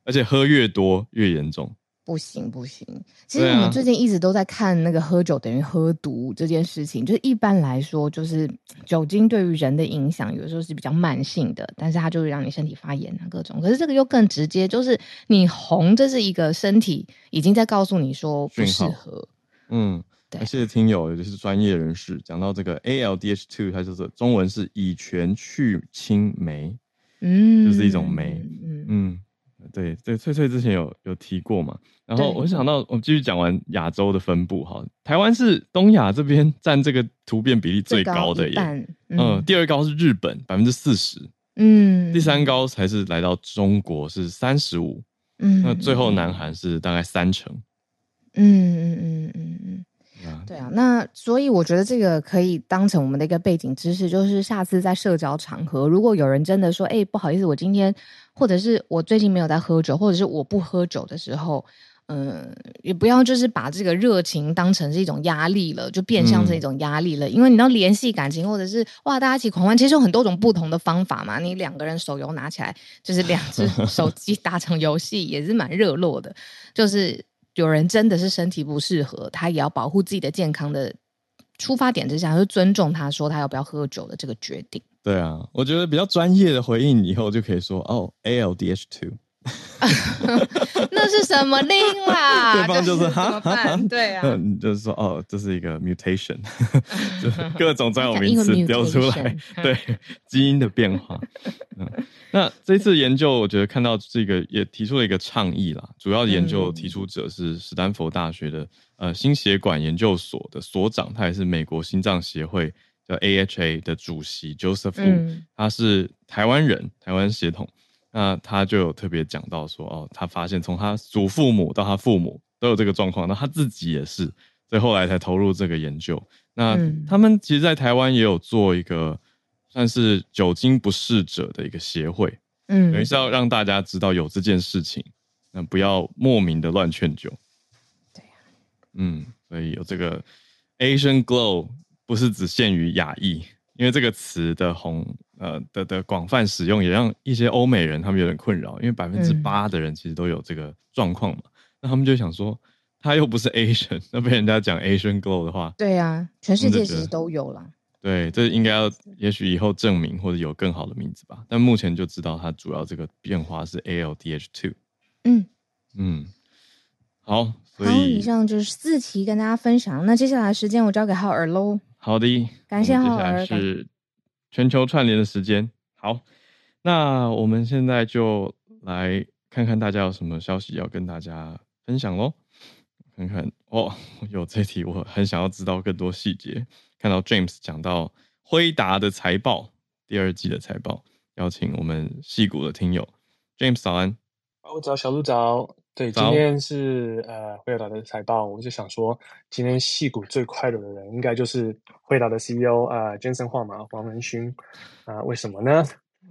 而且喝越多越严重。不行不行，其实我们最近一直都在看那个喝酒等于喝毒这件事情。就是一般来说，就是酒精对于人的影响，有时候是比较慢性的，但是它就会让你身体发炎啊各种。可是这个又更直接，就是你红，这是一个身体已经在告诉你说不适合。嗯，对。谢谢听友，尤其是专业人士讲到这个 ALDH2，它就是中文是乙醛去氢酶，嗯，就是一种酶，嗯嗯。对对，翠翠之前有有提过嘛，然后我就想到，我们继续讲完亚洲的分布哈，台湾是东亚这边占这个突变比例最高的耶，嗯，嗯，第二高是日本百分之四十，嗯，第三高才是来到中国是三十五，嗯，那最后南韩是大概三成，嗯嗯嗯嗯嗯。对啊，那所以我觉得这个可以当成我们的一个背景知识，就是下次在社交场合，如果有人真的说，哎，不好意思，我今天或者是我最近没有在喝酒，或者是我不喝酒的时候，嗯，也不要就是把这个热情当成是一种压力了，就变相成一种压力了，嗯、因为你要联系感情，或者是哇，大家一起狂欢，其实有很多种不同的方法嘛。你两个人手游拿起来，就是两只 手机打场游戏，也是蛮热络的，就是。有人真的是身体不适合，他也要保护自己的健康的出发点之下，就尊重他说他要不要喝酒的这个决定。对啊，我觉得比较专业的回应以后就可以说哦，ALDH two。那是什么令啦？对方就是哈，对啊，就是说哦，这是一个 mutation，就各种专有名词丢出来，对基因的变化。嗯，那这次研究，我觉得看到这个也提出了一个倡议啦。主要研究提出者是史丹佛大学的呃心血管研究所的所长，他也是美国心脏协会叫 AHA 的主席 Joseph 他是台湾人，台湾血统。那他就有特别讲到说，哦，他发现从他祖父母到他父母都有这个状况，那他自己也是，所以后来才投入这个研究。那他们其实，在台湾也有做一个算是酒精不适者的一个协会，嗯，等于是要让大家知道有这件事情，那不要莫名的乱劝酒。对呀，嗯，所以有这个 Asian Glow 不是只限于亚裔，因为这个词的红。呃的的广泛使用也让一些欧美人他们有点困扰，因为百分之八的人其实都有这个状况嘛，嗯、那他们就想说，他又不是 Asian，那被人家讲 Asian Glow 的话，对啊，全世界其实都有啦。对，这应该要，也许以后证明或者有更好的名字吧，但目前就知道它主要这个变化是 ALDH2。嗯嗯，好，所以好，以上就是四期跟大家分享，那接下来时间我交给浩尔喽。好的，感谢浩尔。全球串联的时间。好，那我们现在就来看看大家有什么消息要跟大家分享喽。看看哦，有这题我很想要知道更多细节。看到 James 讲到辉达的财报，第二季的财报，邀请我们矽谷的听友 James 早安。我早，小鹿早。对，今天是呃惠达的财报，我就想说，今天戏股最快乐的人应该就是惠达的 CEO 啊、呃、Jensen Huang 嘛，黄仁勋啊、呃，为什么呢？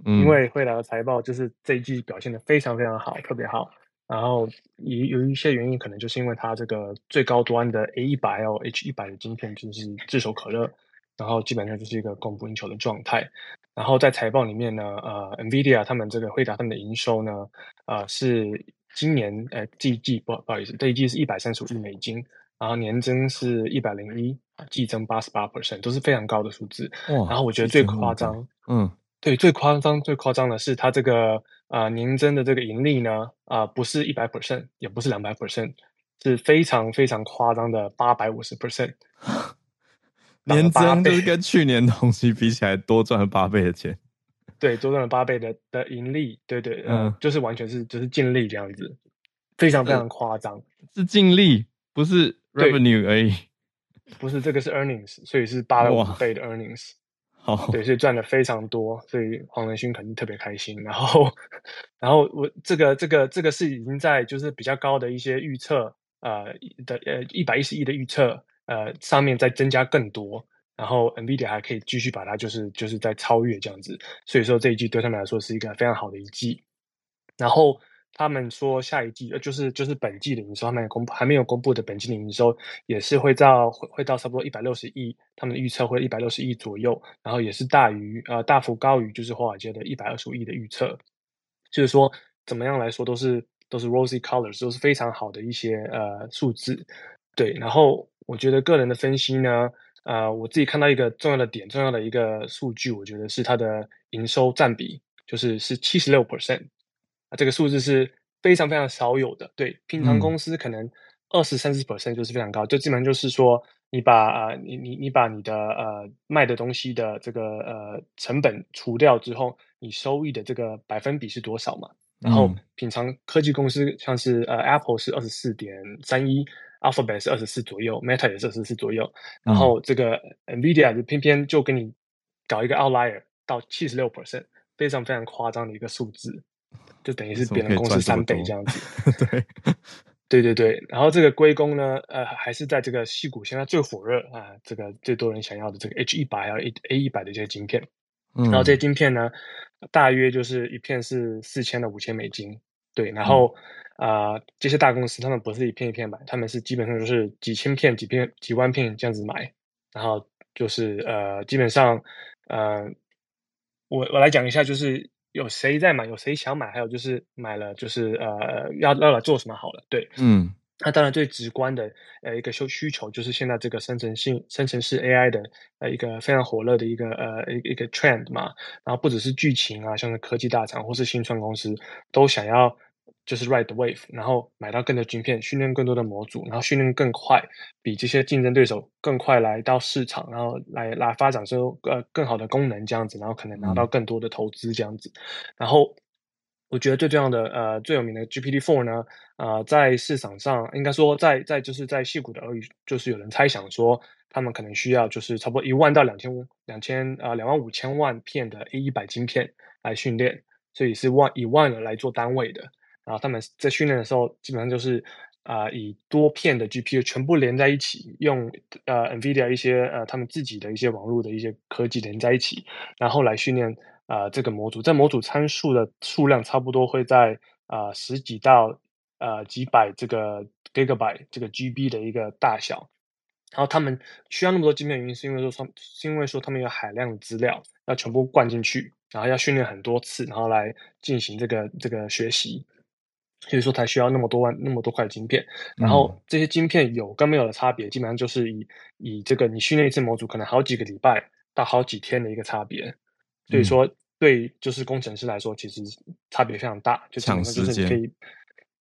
嗯、因为惠达的财报就是这一季表现的非常非常好，特别好。然后有有一些原因，可能就是因为它这个最高端的 A 一百 L H 一百的晶片就是炙手可热，然后基本上就是一个供不应求的状态。然后在财报里面呢，呃，NVIDIA 他们这个惠达他们的营收呢，呃，是今年呃这一季不不好意思，这一季是一百三十五亿美金，然后年增是一百零一啊，季增八十八 percent，都是非常高的数字。哇然后我觉得最夸张，嗯，对，最夸张最夸张的是它这个呃年增的这个盈利呢，啊、呃，不是一百 percent，也不是两百 percent，是非常非常夸张的八百五十 percent。年增就是跟去年同期比起来多赚了八倍的钱，对，多赚了八倍的的盈利，对对，嗯、呃，就是完全是就是净利这样子，非常非常夸张，是净利，不是 revenue 而已，不是这个是 earnings，所以是八倍的 earnings，好，对，所以赚的非常多，所以黄仁勋肯定特别开心，然后，然后我这个这个这个是已经在就是比较高的一些预测，呃的呃一百一十亿的预测。呃，上面再增加更多，然后 NVIDIA 还可以继续把它就是就是在超越这样子，所以说这一季对他们来说是一个非常好的一季。然后他们说下一季呃就是就是本季的营收，他们公布还没有公布的本季的营收也是会到会会到差不多一百六十亿，他们的预测会一百六十亿左右，然后也是大于呃大幅高于就是华尔街的一百二十五亿的预测，就是说怎么样来说都是都是 rosy colors 都是非常好的一些呃数字，对，然后。我觉得个人的分析呢，呃，我自己看到一个重要的点，重要的一个数据，我觉得是它的营收占比，就是是七十六 percent，啊，这个数字是非常非常少有的。对，平常公司可能二十三十 percent 就是非常高，就基本上就是说，你把呃，你你你把你的呃卖的东西的这个呃成本除掉之后，你收益的这个百分比是多少嘛？然后平常科技公司像是呃 Apple 是二十四点三一。Alphabet 是二十四左右，Meta 也是二十四左右，然后这个 NVIDIA 就偏偏就给你搞一个 outlier 到七十六 percent，非常非常夸张的一个数字，就等于是别人公司三倍这样子。对，对对对，然后这个归功呢，呃，还是在这个矽谷现在最火热啊，这个最多人想要的这个 H 一百还有 A 一百的这些晶片，嗯、然后这些晶片呢，大约就是一片是四千到五千美金，对，然后。嗯啊、呃，这些大公司他们不是一片一片买，他们是基本上就是几千片、几片、几万片这样子买，然后就是呃，基本上呃，我我来讲一下，就是有谁在买，有谁想买，还有就是买了，就是呃，要要来做什么好了，对，嗯，那当然最直观的呃一个需需求就是现在这个生成性生成式 AI 的呃一个非常火热的一个呃一一个 trend 嘛，然后不只是剧情啊，像是科技大厂或是新创公司都想要。就是 ride the wave，然后买到更多晶片，训练更多的模组，然后训练更快，比这些竞争对手更快来到市场，然后来来发展出呃更好的功能这样子，然后可能拿到更多的投资这样子。嗯、然后我觉得最重要的呃最有名的 GPT four 呢，呃在市场上应该说在在就是在矽谷的耳语，就是有人猜想说他们可能需要就是差不多一万到两千两千呃两万五千万片的 A 一百晶片来训练，所以是万以万来做单位的。然后他们在训练的时候，基本上就是啊、以多片的 GPU 全部连在一起，用呃 NVIDIA 一些呃他们自己的一些网络的一些科技连在一起，然后来训练啊、呃、这个模组。这模组参数的数量差不多会在啊、呃、十几到呃几百这个 Gigabyte 这个 GB 的一个大小。然后他们需要那么多晶片，原因是因为说，是因为说他们有海量的资料要全部灌进去，然后要训练很多次，然后来进行这个这个学习。所以说才需要那么多万那么多块晶片，然后这些晶片有跟没有的差别，基本上就是以以这个你训练一次模组可能好几个礼拜到好几天的一个差别。所以说对就是工程师来说，其实差别非常大，就基本上就是你可以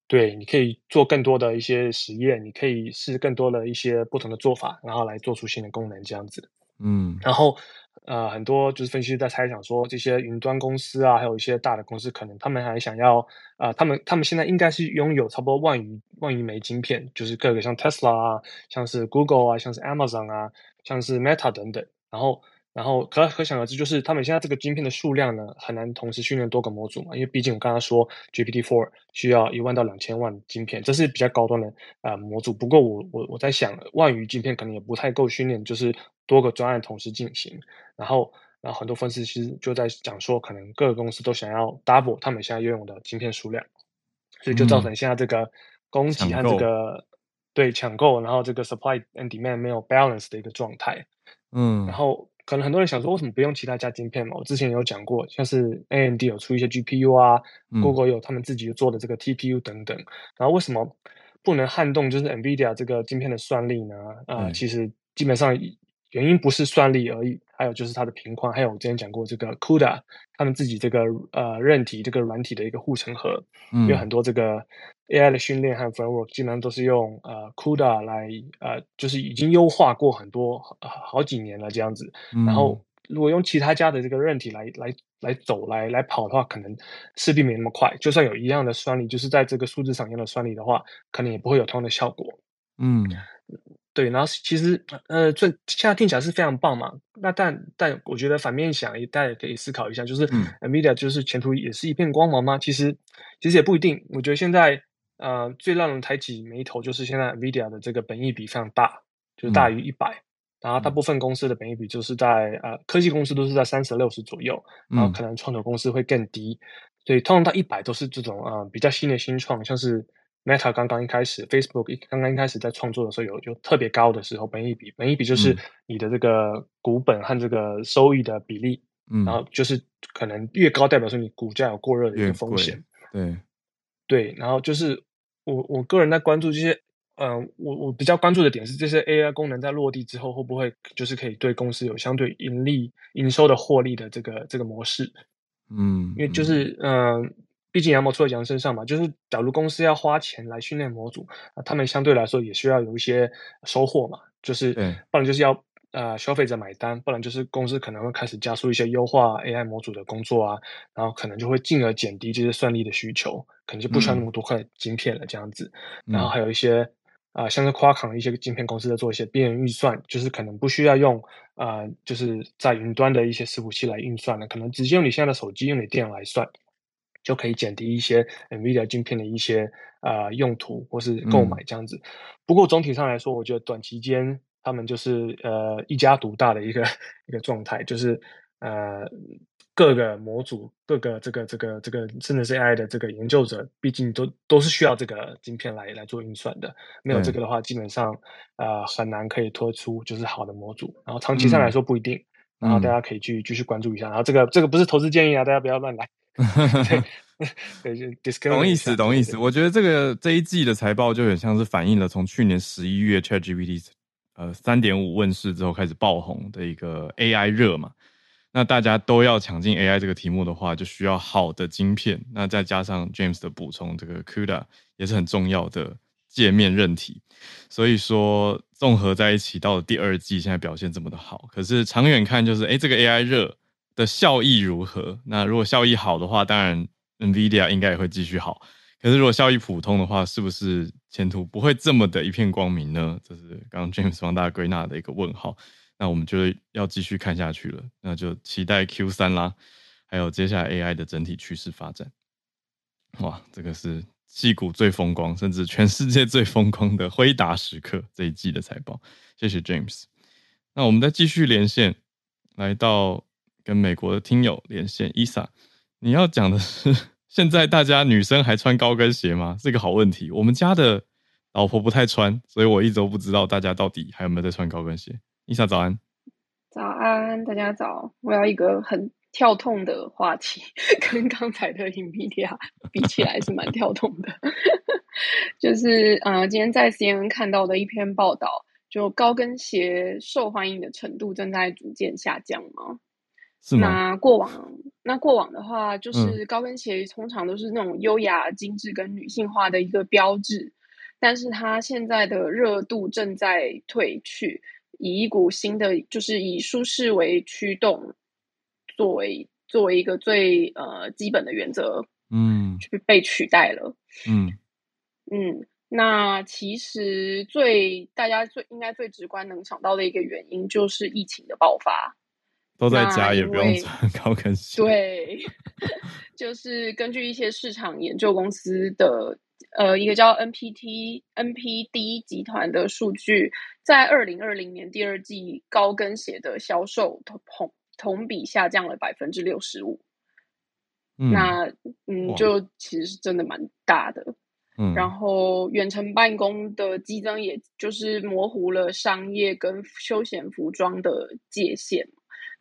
对，你可以做更多的一些实验，你可以试更多的一些不同的做法，然后来做出新的功能这样子。嗯，然后。呃，很多就是分析师在猜想说，这些云端公司啊，还有一些大的公司，可能他们还想要，呃，他们他们现在应该是拥有差不多万余万余枚晶片，就是各个像 Tesla 啊，像是 Google 啊，像是 Amazon 啊，像是 Meta 等等，然后。然后可可想而知，就是他们现在这个晶片的数量呢，很难同时训练多个模组嘛，因为毕竟我刚刚说 GPT-4 需要一万到两千万晶片，这是比较高端的啊、呃、模组。不过我我我在想，万余晶片可能也不太够训练，就是多个专案同时进行。然后，然后很多分析师就在讲说，可能各个公司都想要 double 他们现在拥有的晶片数量，所以就造成现在这个供给和这个抢对抢购，然后这个 supply and demand 没有 balance 的一个状态。嗯，然后。可能很多人想说，为什么不用其他家晶片嘛？我之前有讲过，像是 AMD 有出一些 GPU 啊、嗯、，Google 有他们自己做的这个 TPU 等等。然后为什么不能撼动就是 NVIDIA 这个晶片的算力呢？啊、呃，其实基本上原因不是算力而已，还有就是它的频宽，还有我之前讲过这个 CUDA 他们自己这个呃韧体这个软体的一个护城河，嗯、因为很多这个。AI 的训练和 framework 基本上都是用呃 CUDA 来呃，就是已经优化过很多、呃、好几年了这样子。嗯、然后如果用其他家的这个韧体来来来走来来跑的话，可能势必没那么快。就算有一样的算力，就是在这个数字上一样的算力的话，可能也不会有同样的效果。嗯，对。然后其实呃，这现在听起来是非常棒嘛。那但但我觉得反面想，大家也可以思考一下，就是、嗯、NVIDIA 就是前途也是一片光芒吗？其实其实也不一定。我觉得现在。呃，最让人抬起眉头就是现在 NVIDIA 的这个本益比非常大，就是大于一百、嗯，然后大部分公司的本益比就是在呃科技公司都是在三十六十左右，然后可能创投公司会更低，嗯、所以通常到一百都是这种呃比较新的新创，像是 Meta 刚刚一开始，Facebook 刚刚一开始在创作的时候有有特别高的时候，本益比本益比就是你的这个股本和这个收益的比例，嗯，然后就是可能越高代表说你股价有过热的一个风险，对。对，然后就是。我我个人在关注这些，嗯、呃，我我比较关注的点是这些 AI 功能在落地之后，会不会就是可以对公司有相对盈利、营收的获利的这个这个模式？嗯，因为就是，嗯、呃，毕竟羊毛出在羊身上嘛，就是假如公司要花钱来训练模组，啊，他们相对来说也需要有一些收获嘛，就是，不然就是要。呃，消费者买单，不然就是公司可能会开始加速一些优化 AI 模组的工作啊，然后可能就会进而减低这些算力的需求，可能就不需要那么多块晶片了这样子。嗯、然后还有一些啊、呃，像是夸康的一些晶片公司在做一些边缘运算，就是可能不需要用啊、呃，就是在云端的一些伺服器来运算了，可能直接用你现在的手机用你电脑来算，就可以减低一些 NVIDIA 晶片的一些啊、呃、用途或是购买这样子。嗯、不过总体上来说，我觉得短期间。他们就是呃一家独大的一个一个状态，就是呃各个模组、各个这个这个这个甚至是 AI 的这个研究者，毕竟都都是需要这个晶片来来做运算的。没有这个的话，基本上呃很难可以推出就是好的模组。然后长期上来说不一定。嗯、然后大家可以去继续关注一下。然后这个这个不是投资建议啊，大家不要乱来。对，对，懂意思，懂意思。我觉得这个这一季的财报就很像是反映了从去年十一月 ChatGPT。呃，三点五问世之后开始爆红的一个 AI 热嘛，那大家都要抢进 AI 这个题目的话，就需要好的晶片。那再加上 James 的补充，这个 CUDA 也是很重要的界面韧体。所以说，综合在一起，到了第二季现在表现这么的好。可是长远看，就是诶这个 AI 热的效益如何？那如果效益好的话，当然 NVIDIA 应该也会继续好。可是如果效益普通的话，是不是前途不会这么的一片光明呢？这是刚刚 James 帮大家归纳的一个问号。那我们就要继续看下去了，那就期待 Q 三啦，还有接下来 AI 的整体趋势发展。哇，这个是矽谷最风光，甚至全世界最风光的辉达时刻这一季的财报。谢谢 James。那我们再继续连线，来到跟美国的听友连线，Isa，你要讲的是。现在大家女生还穿高跟鞋吗？是一个好问题。我们家的老婆不太穿，所以我一直都不知道大家到底还有没有在穿高跟鞋。伊莎早安，早安，大家早。我要一个很跳痛的话题，跟刚才的 NVIDIA 比起来是蛮跳痛的。就是呃，今天在 CNN 看到的一篇报道，就高跟鞋受欢迎的程度正在逐渐下降吗？是吗？那过往。那过往的话，就是高跟鞋通常都是那种优雅、精致跟女性化的一个标志，但是它现在的热度正在退去，以一股新的，就是以舒适为驱动，作为作为一个最呃基本的原则，嗯，就被取代了，嗯嗯。那其实最大家最应该最直观能想到的一个原因，就是疫情的爆发。都在家也不用穿 高跟鞋。对，就是根据一些市场研究公司的呃一个叫 NPT NPD 集团的数据，在二零二零年第二季高跟鞋的销售同同同比下降了百分之六十五。那嗯，就其实是真的蛮大的。嗯，然后远程办公的激增，也就是模糊了商业跟休闲服装的界限。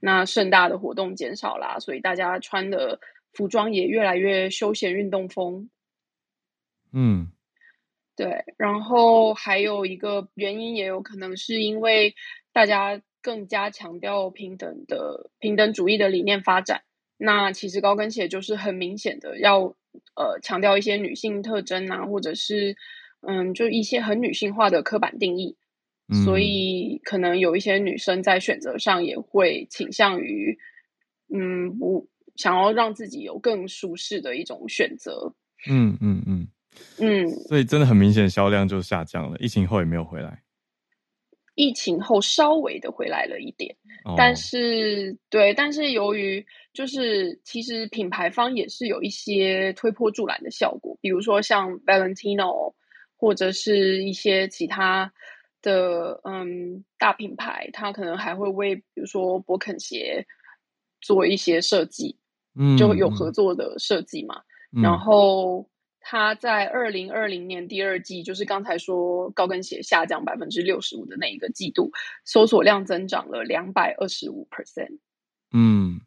那盛大的活动减少啦，所以大家穿的服装也越来越休闲运动风。嗯，对。然后还有一个原因，也有可能是因为大家更加强调平等的平等主义的理念发展。那其实高跟鞋就是很明显的要呃强调一些女性特征啊，或者是嗯，就一些很女性化的刻板定义。所以，可能有一些女生在选择上也会倾向于，嗯，不想要让自己有更舒适的一种选择。嗯嗯嗯嗯。所以，真的很明显，销量就下降了。疫情后也没有回来。疫情后稍微的回来了一点，哦、但是对，但是由于就是其实品牌方也是有一些推波助澜的效果，比如说像 Valentino 或者是一些其他。的嗯，大品牌，它可能还会为比如说勃肯鞋做一些设计，嗯，就有合作的设计嘛。嗯、然后它在二零二零年第二季，就是刚才说高跟鞋下降百分之六十五的那一个季度，搜索量增长了两百二十五 percent。嗯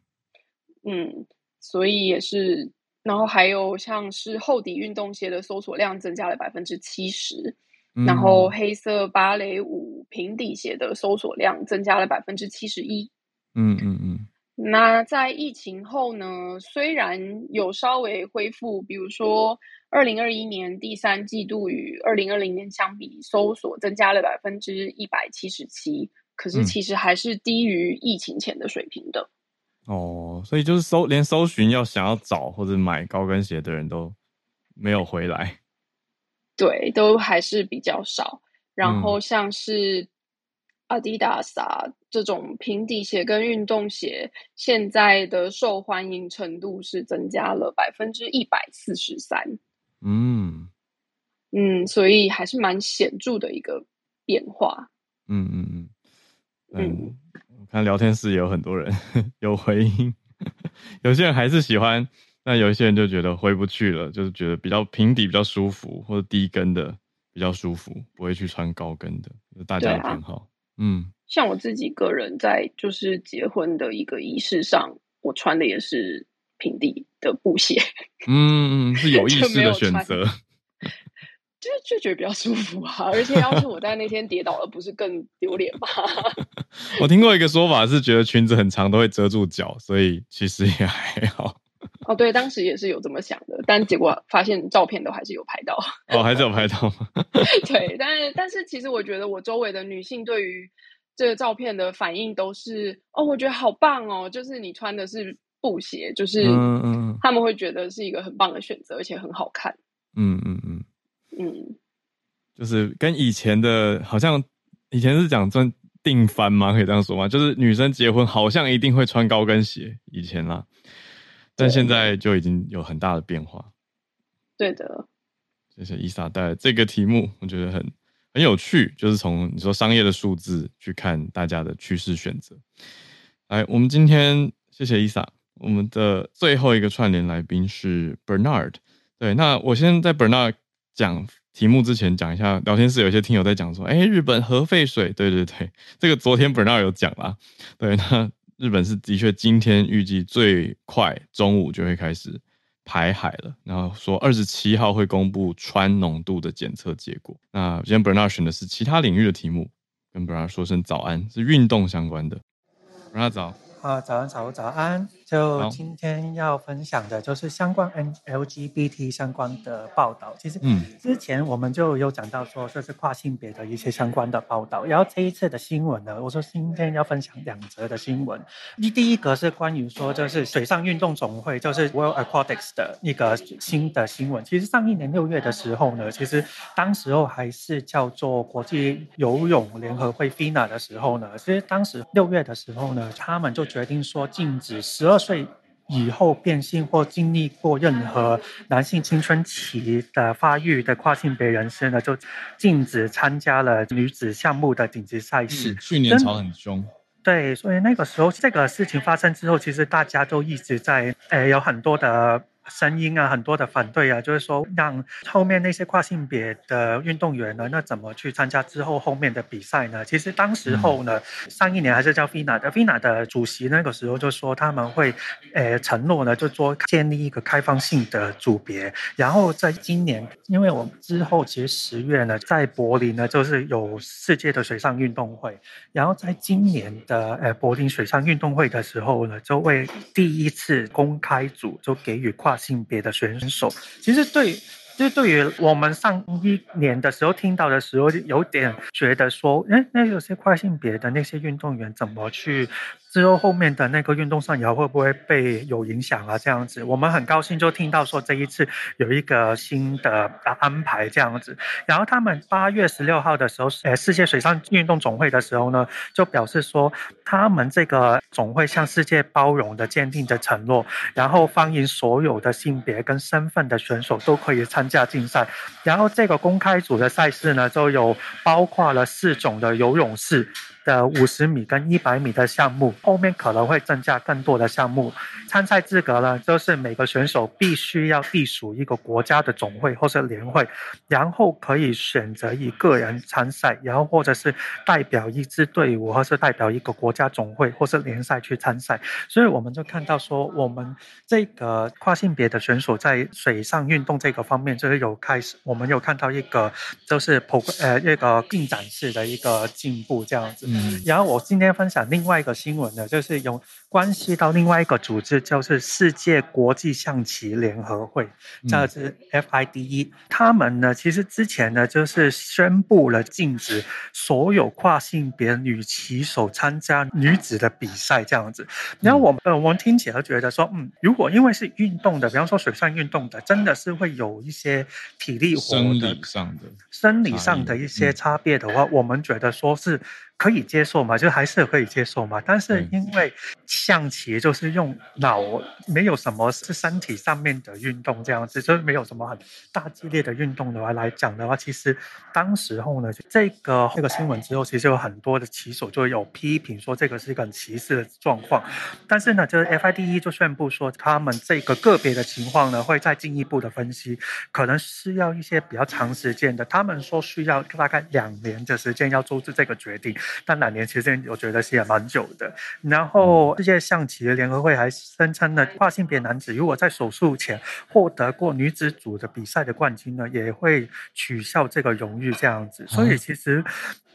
嗯，所以也是，然后还有像是厚底运动鞋的搜索量增加了百分之七十。然后黑色芭蕾舞平底鞋的搜索量增加了百分之七十一。嗯嗯嗯。那在疫情后呢，虽然有稍微恢复，比如说二零二一年第三季度与二零二零年相比，搜索增加了百分之一百七十七，可是其实还是低于疫情前的水平的。嗯、哦，所以就是搜连搜寻要想要找或者买高跟鞋的人都没有回来。对，都还是比较少。然后像是 Adidas 啊、嗯、这种平底鞋跟运动鞋，现在的受欢迎程度是增加了百分之一百四十三。嗯嗯，所以还是蛮显著的一个变化。嗯嗯嗯嗯，我看聊天室也有很多人 有回应，有些人还是喜欢。那有一些人就觉得回不去了，就是觉得比较平底比较舒服，或者低跟的比较舒服，不会去穿高跟的，大家的偏好。啊、嗯，像我自己个人在就是结婚的一个仪式上，我穿的也是平底的布鞋。嗯，是有 意识的选择，就就觉得比较舒服啊。而且要是我在那天跌倒了，不是更丢脸吗？我听过一个说法是，觉得裙子很长都会遮住脚，所以其实也还好。哦，对，当时也是有这么想的，但结果发现照片都还是有拍到。哦，还是有拍到吗？对，但是但是其实我觉得我周围的女性对于这个照片的反应都是，哦，我觉得好棒哦，就是你穿的是布鞋，就是嗯嗯，他们会觉得是一个很棒的选择，而且很好看。嗯嗯嗯嗯，就是跟以前的，好像以前是讲穿定番吗？可以这样说吗？就是女生结婚好像一定会穿高跟鞋，以前啦。但现在就已经有很大的变化。对的，谢谢伊莎带来这个题目，我觉得很很有趣，就是从你说商业的数字去看大家的趋势选择。来，我们今天谢谢伊莎，我们的最后一个串联来宾是 Bernard。对，那我先在 Bernard 讲题目之前讲一下，聊天室有一些听友在讲说，哎，日本核废水，对对对，这个昨天 Bernard 有讲啦，对那。日本是的确，今天预计最快中午就会开始排海了。然后说二十七号会公布氚浓度的检测结果。那今天 Bernard 选的是其他领域的题目，跟 Bernard 说声早安，是运动相关的。Bernard 早，啊，早安，早早安。就今天要分享的就是相关 N LGBT 相关的报道。其实，嗯，之前我们就有讲到说就是跨性别的一些相关的报道。然后这一次的新闻呢，我说今天要分享两则的新闻。第一个是关于说就是水上运动总会，就是 World Aquatics 的一个新的新闻。其实上一年六月的时候呢，其实当时候还是叫做国际游泳联合会 FINA 的时候呢，其实当时六月的时候呢，他们就决定说禁止十二岁以后变性或经历过任何男性青春期的发育的跨性别人士呢，就禁止参加了女子项目的顶级赛事。嗯、去年吵很凶。对，所以那个时候这个事情发生之后，其实大家都一直在，诶，有很多的。声音啊，很多的反对啊，就是说让后面那些跨性别的运动员呢，那怎么去参加之后后面的比赛呢？其实当时候呢，嗯、上一年还是叫 FINA 的 FINA 的主席那个时候就说他们会，呃，承诺呢，就说建立一个开放性的组别。然后在今年，因为我们之后其实十月呢，在柏林呢，就是有世界的水上运动会。然后在今年的呃柏林水上运动会的时候呢，就为第一次公开组就给予跨。性别的选手，其实对，就对于我们上一年的时候听到的时候，有点觉得说，哎，那有些跨性别的那些运动员怎么去？之后后面的那个运动上，以后会不会被有影响啊？这样子，我们很高兴就听到说这一次有一个新的安排这样子。然后他们八月十六号的时候，呃，世界水上运动总会的时候呢，就表示说他们这个总会向世界包容的坚定的承诺，然后欢迎所有的性别跟身份的选手都可以参加竞赛。然后这个公开组的赛事呢，就有包括了四种的游泳式。的五十米跟一百米的项目，后面可能会增加更多的项目。参赛资格呢，就是每个选手必须要隶属一个国家的总会或是联会，然后可以选择以个人参赛，然后或者是代表一支队伍，或是代表一个国家总会或是联赛去参赛。所以我们就看到说，我们这个跨性别的选手在水上运动这个方面，就是有开始，我们有看到一个就是普呃一个进展式的一个进步这样子。嗯，然后我今天分享另外一个新闻呢，就是有关系到另外一个组织，就是世界国际象棋联合会，这是 FIDE。他们呢，其实之前呢，就是宣布了禁止所有跨性别女棋手参加女子的比赛，这样子。然后我们呃，我们听起来觉得说，嗯，如果因为是运动的，比方说水上运动的，真的是会有一些体力活的、生理上的、生理上的一些差别的话，我们觉得说是。可以接受嘛？就还是可以接受嘛？但是因为象棋就是用脑，没有什么是身体上面的运动这样子，就是没有什么很大激烈的运动的话来讲的话，其实当时候呢，这个这个新闻之后，其实有很多的棋手就有批评说这个是一个很歧视的状况。但是呢，就是 FIDE 就宣布说，他们这个个别的情况呢，会再进一步的分析，可能需要一些比较长时间的。他们说需要大概两年的时间要做出这个决定。但两年其实我觉得是也蛮久的。然后世界象棋联合会还声称呢，跨性别男子如果在手术前获得过女子组的比赛的冠军呢，也会取消这个荣誉这样子。所以其实。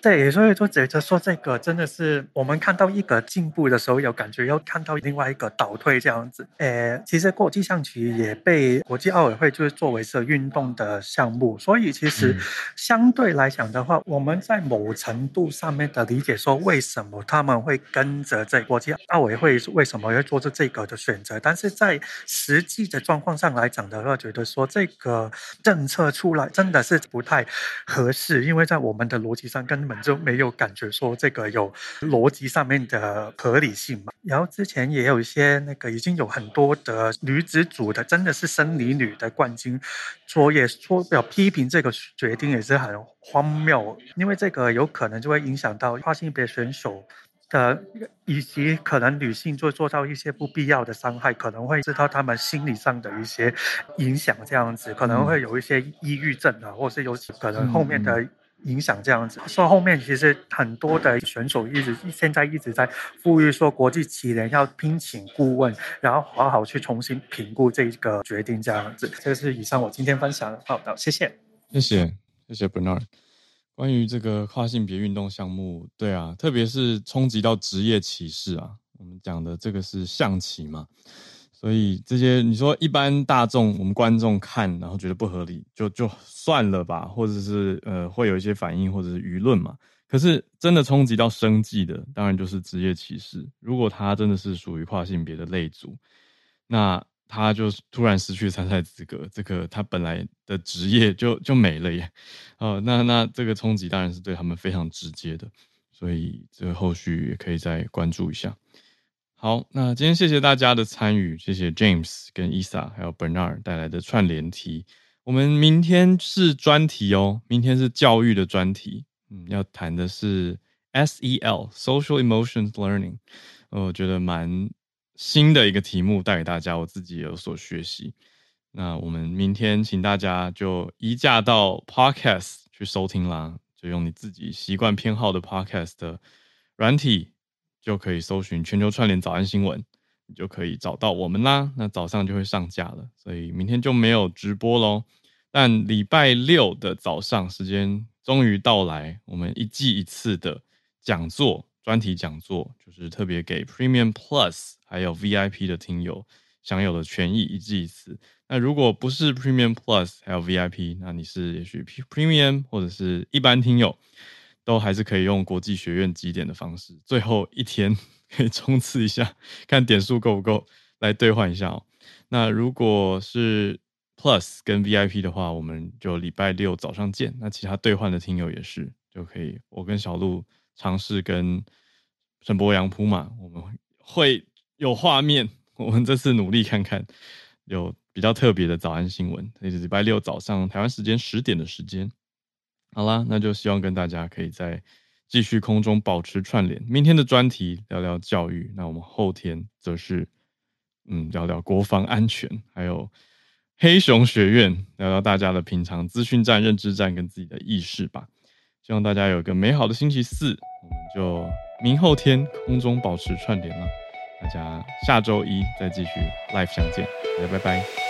对，所以就觉得说这个真的是我们看到一个进步的时候，有感觉要看到另外一个倒退这样子。诶，其实国际象棋也被国际奥委会就是作为是运动的项目，所以其实相对来讲的话，我们在某程度上面的理解说，为什么他们会跟着这国际奥委会为什么要做出这个的选择，但是在实际的状况上来讲的话，觉得说这个政策出来真的是不太合适，因为在我们的逻辑上根本就没有感觉说这个有逻辑上面的合理性嘛。然后之前也有一些那个已经有很多的女子组的，真的是生理女的冠军，说也说要批评这个决定也是很荒谬，因为这个有可能就会影响到跨性别选手的，以及可能女性就做到一些不必要的伤害，可能会知道他们心理上的一些影响，这样子可能会有一些抑郁症啊，或是有可能后面的。影响这样子，所以后面其实很多的选手一直现在一直在呼吁说，国际棋联要聘请顾问，然后好好去重新评估这个决定这样子。这是以上我今天分享的报道，谢谢，谢谢，谢谢 Bernard。关于这个跨性别运动项目，对啊，特别是冲击到职业歧视啊，我们讲的这个是象棋嘛，所以这些你说一般大众我们观众看，然后觉得不合理，就就算了吧，或者是呃会有一些反应或者是舆论嘛。可是真的冲击到生计的，当然就是职业歧视。如果他真的是属于跨性别的类组，那他就突然失去参赛资格，这个他本来的职业就就没了耶。哦，那那这个冲击当然是对他们非常直接的。所以这个后续也可以再关注一下。好，那今天谢谢大家的参与，谢谢 James 跟 Isa 还有 Bernard 带来的串联题。我们明天是专题哦，明天是教育的专题，嗯，要谈的是 SEL Social Emotions Learning，我觉得蛮新的一个题目带给大家，我自己也有所学习。那我们明天请大家就移驾到 Podcast 去收听啦。就用你自己习惯偏好的 podcast 软体，就可以搜寻全球串联早安新闻，你就可以找到我们啦。那早上就会上架了，所以明天就没有直播喽。但礼拜六的早上时间终于到来，我们一季一次的讲座，专题讲座，就是特别给 Premium Plus 还有 VIP 的听友享有的权益，一季一次。那如果不是 Premium Plus 还有 VIP，那你是也许 Premium 或者是一般听友，都还是可以用国际学院集点的方式，最后一天 可以冲刺一下，看点数够不够来兑换一下哦。那如果是 Plus 跟 VIP 的话，我们就礼拜六早上见。那其他兑换的听友也是就可以，我跟小鹿尝试跟陈博洋铺马，我们会有画面，我们这次努力看看有。比较特别的早安新闻，这是礼拜六早上台湾时间十点的时间。好啦，那就希望跟大家可以在继续空中保持串联。明天的专题聊聊教育，那我们后天则是嗯聊聊国防安全，还有黑熊学院，聊聊大家的平常资讯战、认知战跟自己的意识吧。希望大家有个美好的星期四，我们就明后天空中保持串联了。大家下周一再继续 live 相见，大家拜拜。